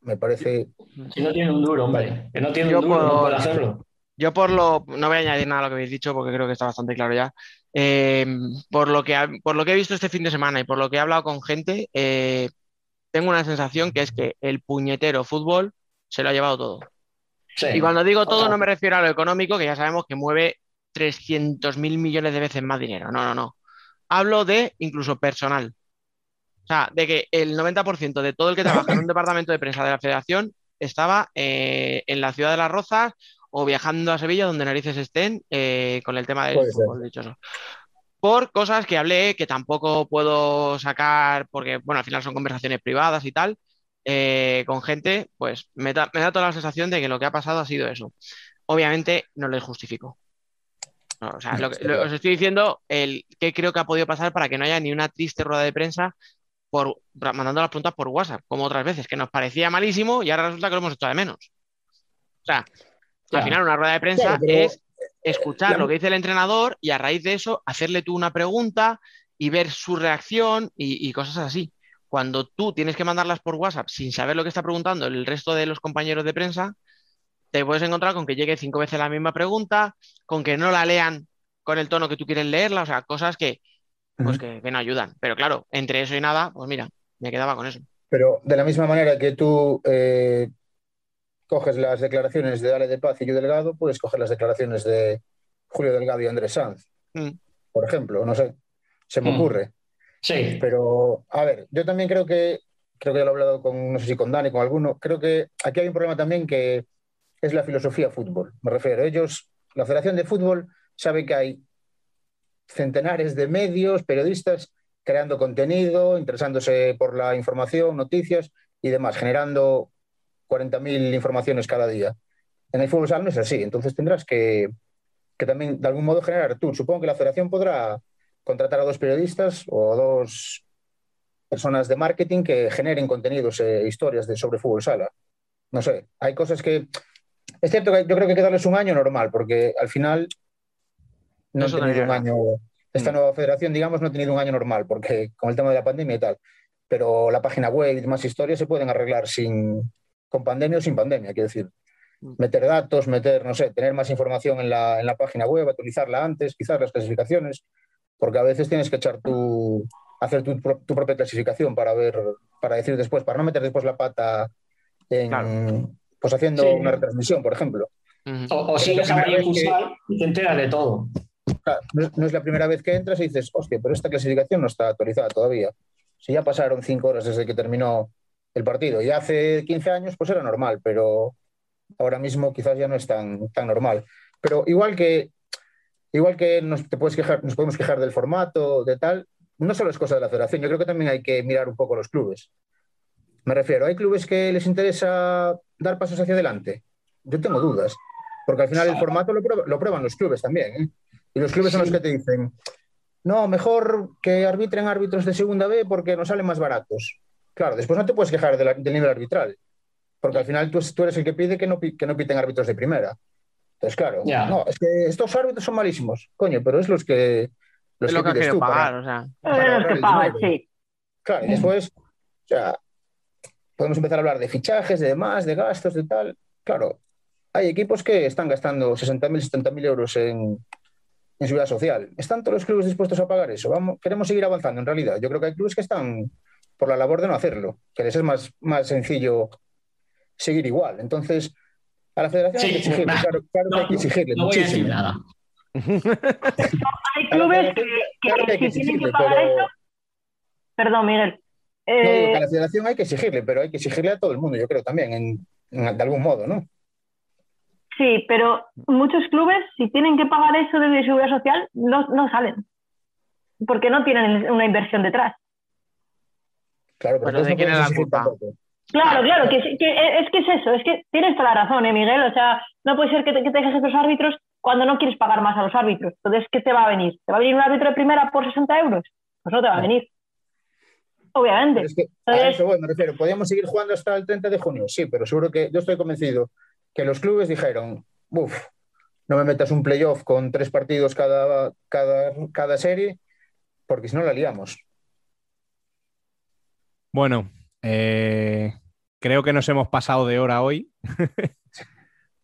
Me parece... Si no tiene un duro, hombre. Que no tiene Yo un duro, no por- puede hacerlo. Yo por lo, no voy a añadir nada a lo que habéis dicho porque creo que está bastante claro ya. Eh, por lo que, ha- por lo que he visto este fin de semana y por lo que he hablado con gente, eh, tengo una sensación que es que el puñetero fútbol se lo ha llevado todo. Sí. Y cuando digo todo no me refiero a lo económico, que ya sabemos que mueve 300 mil millones de veces más dinero. No, no, no. Hablo de incluso personal. O sea, de que el 90% de todo el que trabaja en un departamento de prensa de la federación estaba eh, en la ciudad de Las Rozas o viajando a Sevilla, donde narices estén, eh, con el tema del Puede ser. fútbol, dichoso. Por cosas que hablé, que tampoco puedo sacar, porque, bueno, al final son conversaciones privadas y tal, eh, con gente, pues me da, me da toda la sensación de que lo que ha pasado ha sido eso. Obviamente no les justifico. No, o sea, lo que- lo- os estoy diciendo el qué creo que ha podido pasar para que no haya ni una triste rueda de prensa por, mandando las preguntas por WhatsApp, como otras veces, que nos parecía malísimo y ahora resulta que lo hemos hecho de menos. O sea, al final una rueda de prensa Claro, pero- es escuchar lo que dice el entrenador y a raíz de eso hacerle tú una pregunta y ver su reacción y, y cosas así. Cuando tú tienes que mandarlas por WhatsApp sin saber lo que está preguntando el resto de los compañeros de prensa, te puedes encontrar con que llegue cinco veces la misma pregunta, con que no la lean con el tono que tú quieres leerla, o sea, cosas que, pues que, que no ayudan. Pero claro, entre eso y nada, pues mira, me quedaba con eso. Pero de la misma manera que tú eh, coges las declaraciones de Ale de Paz y Yu Delgado, puedes coger las declaraciones de Julio Delgado y Andrés Sanz, Mm. por ejemplo, no sé, se me Mm. ocurre. Sí. Pero, a ver, yo también creo que, creo que ya lo he hablado con, no sé si con Dani, con alguno, creo que aquí hay un problema también que es la filosofía fútbol. Me refiero, ellos, la Federación de Fútbol sabe que hay centenares de medios, periodistas creando contenido, interesándose por la información, noticias y demás, generando 40.000 informaciones cada día. En el fútbol sala no es así, entonces tendrás que, que también de algún modo generar tú. Supongo que la federación podrá contratar a dos periodistas o a dos personas de marketing que generen contenidos e historias de, sobre fútbol sala. No sé, hay cosas que... Es cierto que yo creo que hay que darles un año normal, porque al final no han tenido un año... Esta Mm. nueva federación, digamos, no ha tenido un año normal, porque con el tema de la pandemia y tal. Pero la página web y demás historias se pueden arreglar sin, con pandemia o sin pandemia, quiero decir. Mm. Meter datos, meter, no sé, tener más información en la, en la página web, actualizarla antes, quizás las clasificaciones, porque a veces tienes que echar tu, hacer tu, tu propia clasificación para ver, para decir después, para no meter después la pata en, Claro. pues haciendo Sí. una retransmisión, por ejemplo. O, o sigues a que- Futsal y te enteras de todo. No, es- no es la primera vez que entras y dices, hostia, pero esta clasificación no está actualizada todavía. Si ya pasaron cinco horas desde que terminó el partido y hace 15 años, pues era normal, pero ahora mismo quizás ya no es tan, tan normal. Pero igual que, igual que nos, te puedes quejar, nos podemos quejar del formato, de tal, no solo es cosa de la federación, yo creo que también hay que mirar un poco los clubes. Me refiero, ¿hay clubes que les interesa dar pasos hacia adelante? Yo tengo dudas, porque al final el formato lo, prueba- lo prueban los clubes también. ¿eh? Y los clubes son los que te dicen, no, mejor que arbitren árbitros de segunda B porque nos salen más baratos. Claro, después no te puedes quejar de la- del nivel arbitral, porque al final tú, tú eres el que pide que no, que no piten árbitros de primera. Entonces, claro, Ya. no, es que estos árbitros son malísimos, coño, pero es los que los Es lo que pides querido tú para- pagar, o sea. para los que pagan, sí. Claro, y después, o sea, podemos empezar a hablar de fichajes, de demás, de gastos, de tal. Claro, hay equipos que están gastando 60.000, 70.000 euros en, en seguridad social. ¿Están todos los clubes dispuestos a pagar eso? Vamos, queremos seguir avanzando, en realidad. Yo creo que hay clubes que están por la labor de no hacerlo, que les es más, más sencillo seguir igual. Entonces, a la federación hay que Sí, exigirle, nah, claro, claro que hay que exigirle No voy a decir muchísimo. nada. Hay clubes que, federación, claro que hay que si tienen que exigirle, pagar pero- eso. Perdón, Miguel. No digo Eh, que a la federación hay que exigirle, pero hay que exigirle a todo el mundo, yo creo también, en- en- de algún modo, ¿no? Sí, pero muchos clubes, si tienen que pagar eso de seguridad social, no, no salen. Porque no tienen una inversión detrás. Claro, pero entonces ¿de no quién es la culpa? Claro, claro, que, sí- que es que es eso, es que tienes toda la razón, ¿eh, Miguel? O sea, no puede ser que te, que te dejes los árbitros cuando no quieres pagar más a los árbitros. Entonces, ¿qué te va a venir? ¿Te va a venir un árbitro de primera por 60 euros? Pues no te va a venir. Obviamente. Es que a eso voy, me refiero. Podíamos seguir jugando hasta el 30 de junio, sí, pero seguro que yo estoy convencido que los clubes dijeron, uff, no me metas un playoff con tres partidos cada, cada, cada serie, porque si no la liamos. Bueno, eh, creo que nos hemos pasado de hora hoy,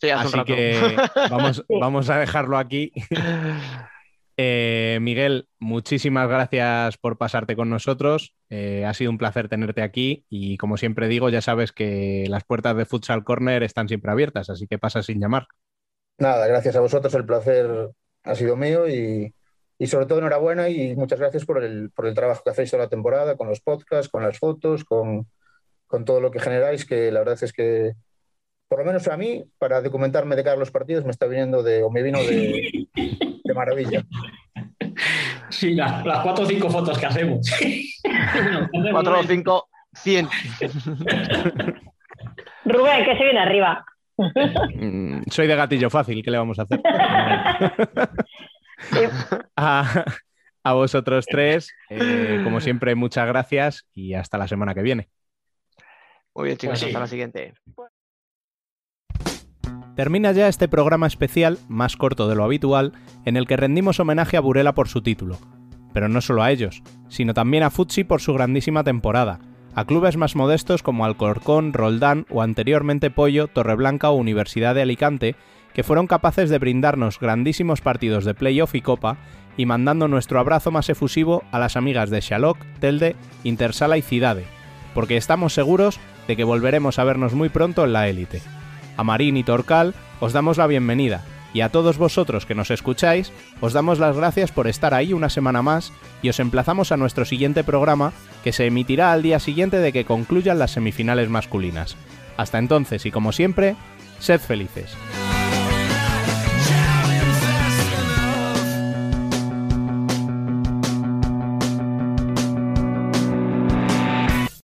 Sí, hace un así rato. que vamos, vamos a dejarlo aquí. Eh, Miguel, muchísimas gracias por pasarte con nosotros. Eh, ha sido un placer tenerte aquí y como siempre digo, ya sabes que las puertas de Futsal Corner están siempre abiertas, así que pasa sin llamar. Nada, gracias a vosotros, el placer ha sido mío y, y sobre todo enhorabuena y muchas gracias por el, por el trabajo que hacéis toda la temporada, con los podcasts, con las fotos, con, con todo lo que generáis, que la verdad es que, por lo menos a mí, para documentarme de cara a los partidos, me está viniendo de, o me vino de, de maravilla. Sí, las, las cuatro o cinco fotos que hacemos. Cuatro o cinco, cien. Rubén, que se viene arriba. Mm, Soy de gatillo fácil, ¿qué le vamos a hacer? a, a vosotros tres, eh, como siempre, muchas gracias y hasta la semana que viene. Muy bien, chicos, Pues sí. hasta la siguiente. Termina ya este programa especial, más corto de lo habitual, en el que rendimos homenaje a Burela por su título. Pero no solo a ellos, sino también a Futsi por su grandísima temporada, a clubes más modestos como Alcorcón, Roldán o anteriormente Pollo, Torreblanca o Universidad de Alicante, que fueron capaces de brindarnos grandísimos partidos de playoff y copa, y mandando nuestro abrazo más efusivo a las amigas de Shalok, Telde, Intersala y Cidade, porque estamos seguros de que volveremos a vernos muy pronto en la élite. A Marín y Torcal os damos la bienvenida y a todos vosotros que nos escucháis os damos las gracias por estar ahí una semana más y os emplazamos a nuestro siguiente programa que se emitirá al día siguiente de que concluyan las semifinales masculinas. Hasta entonces y como siempre, sed felices.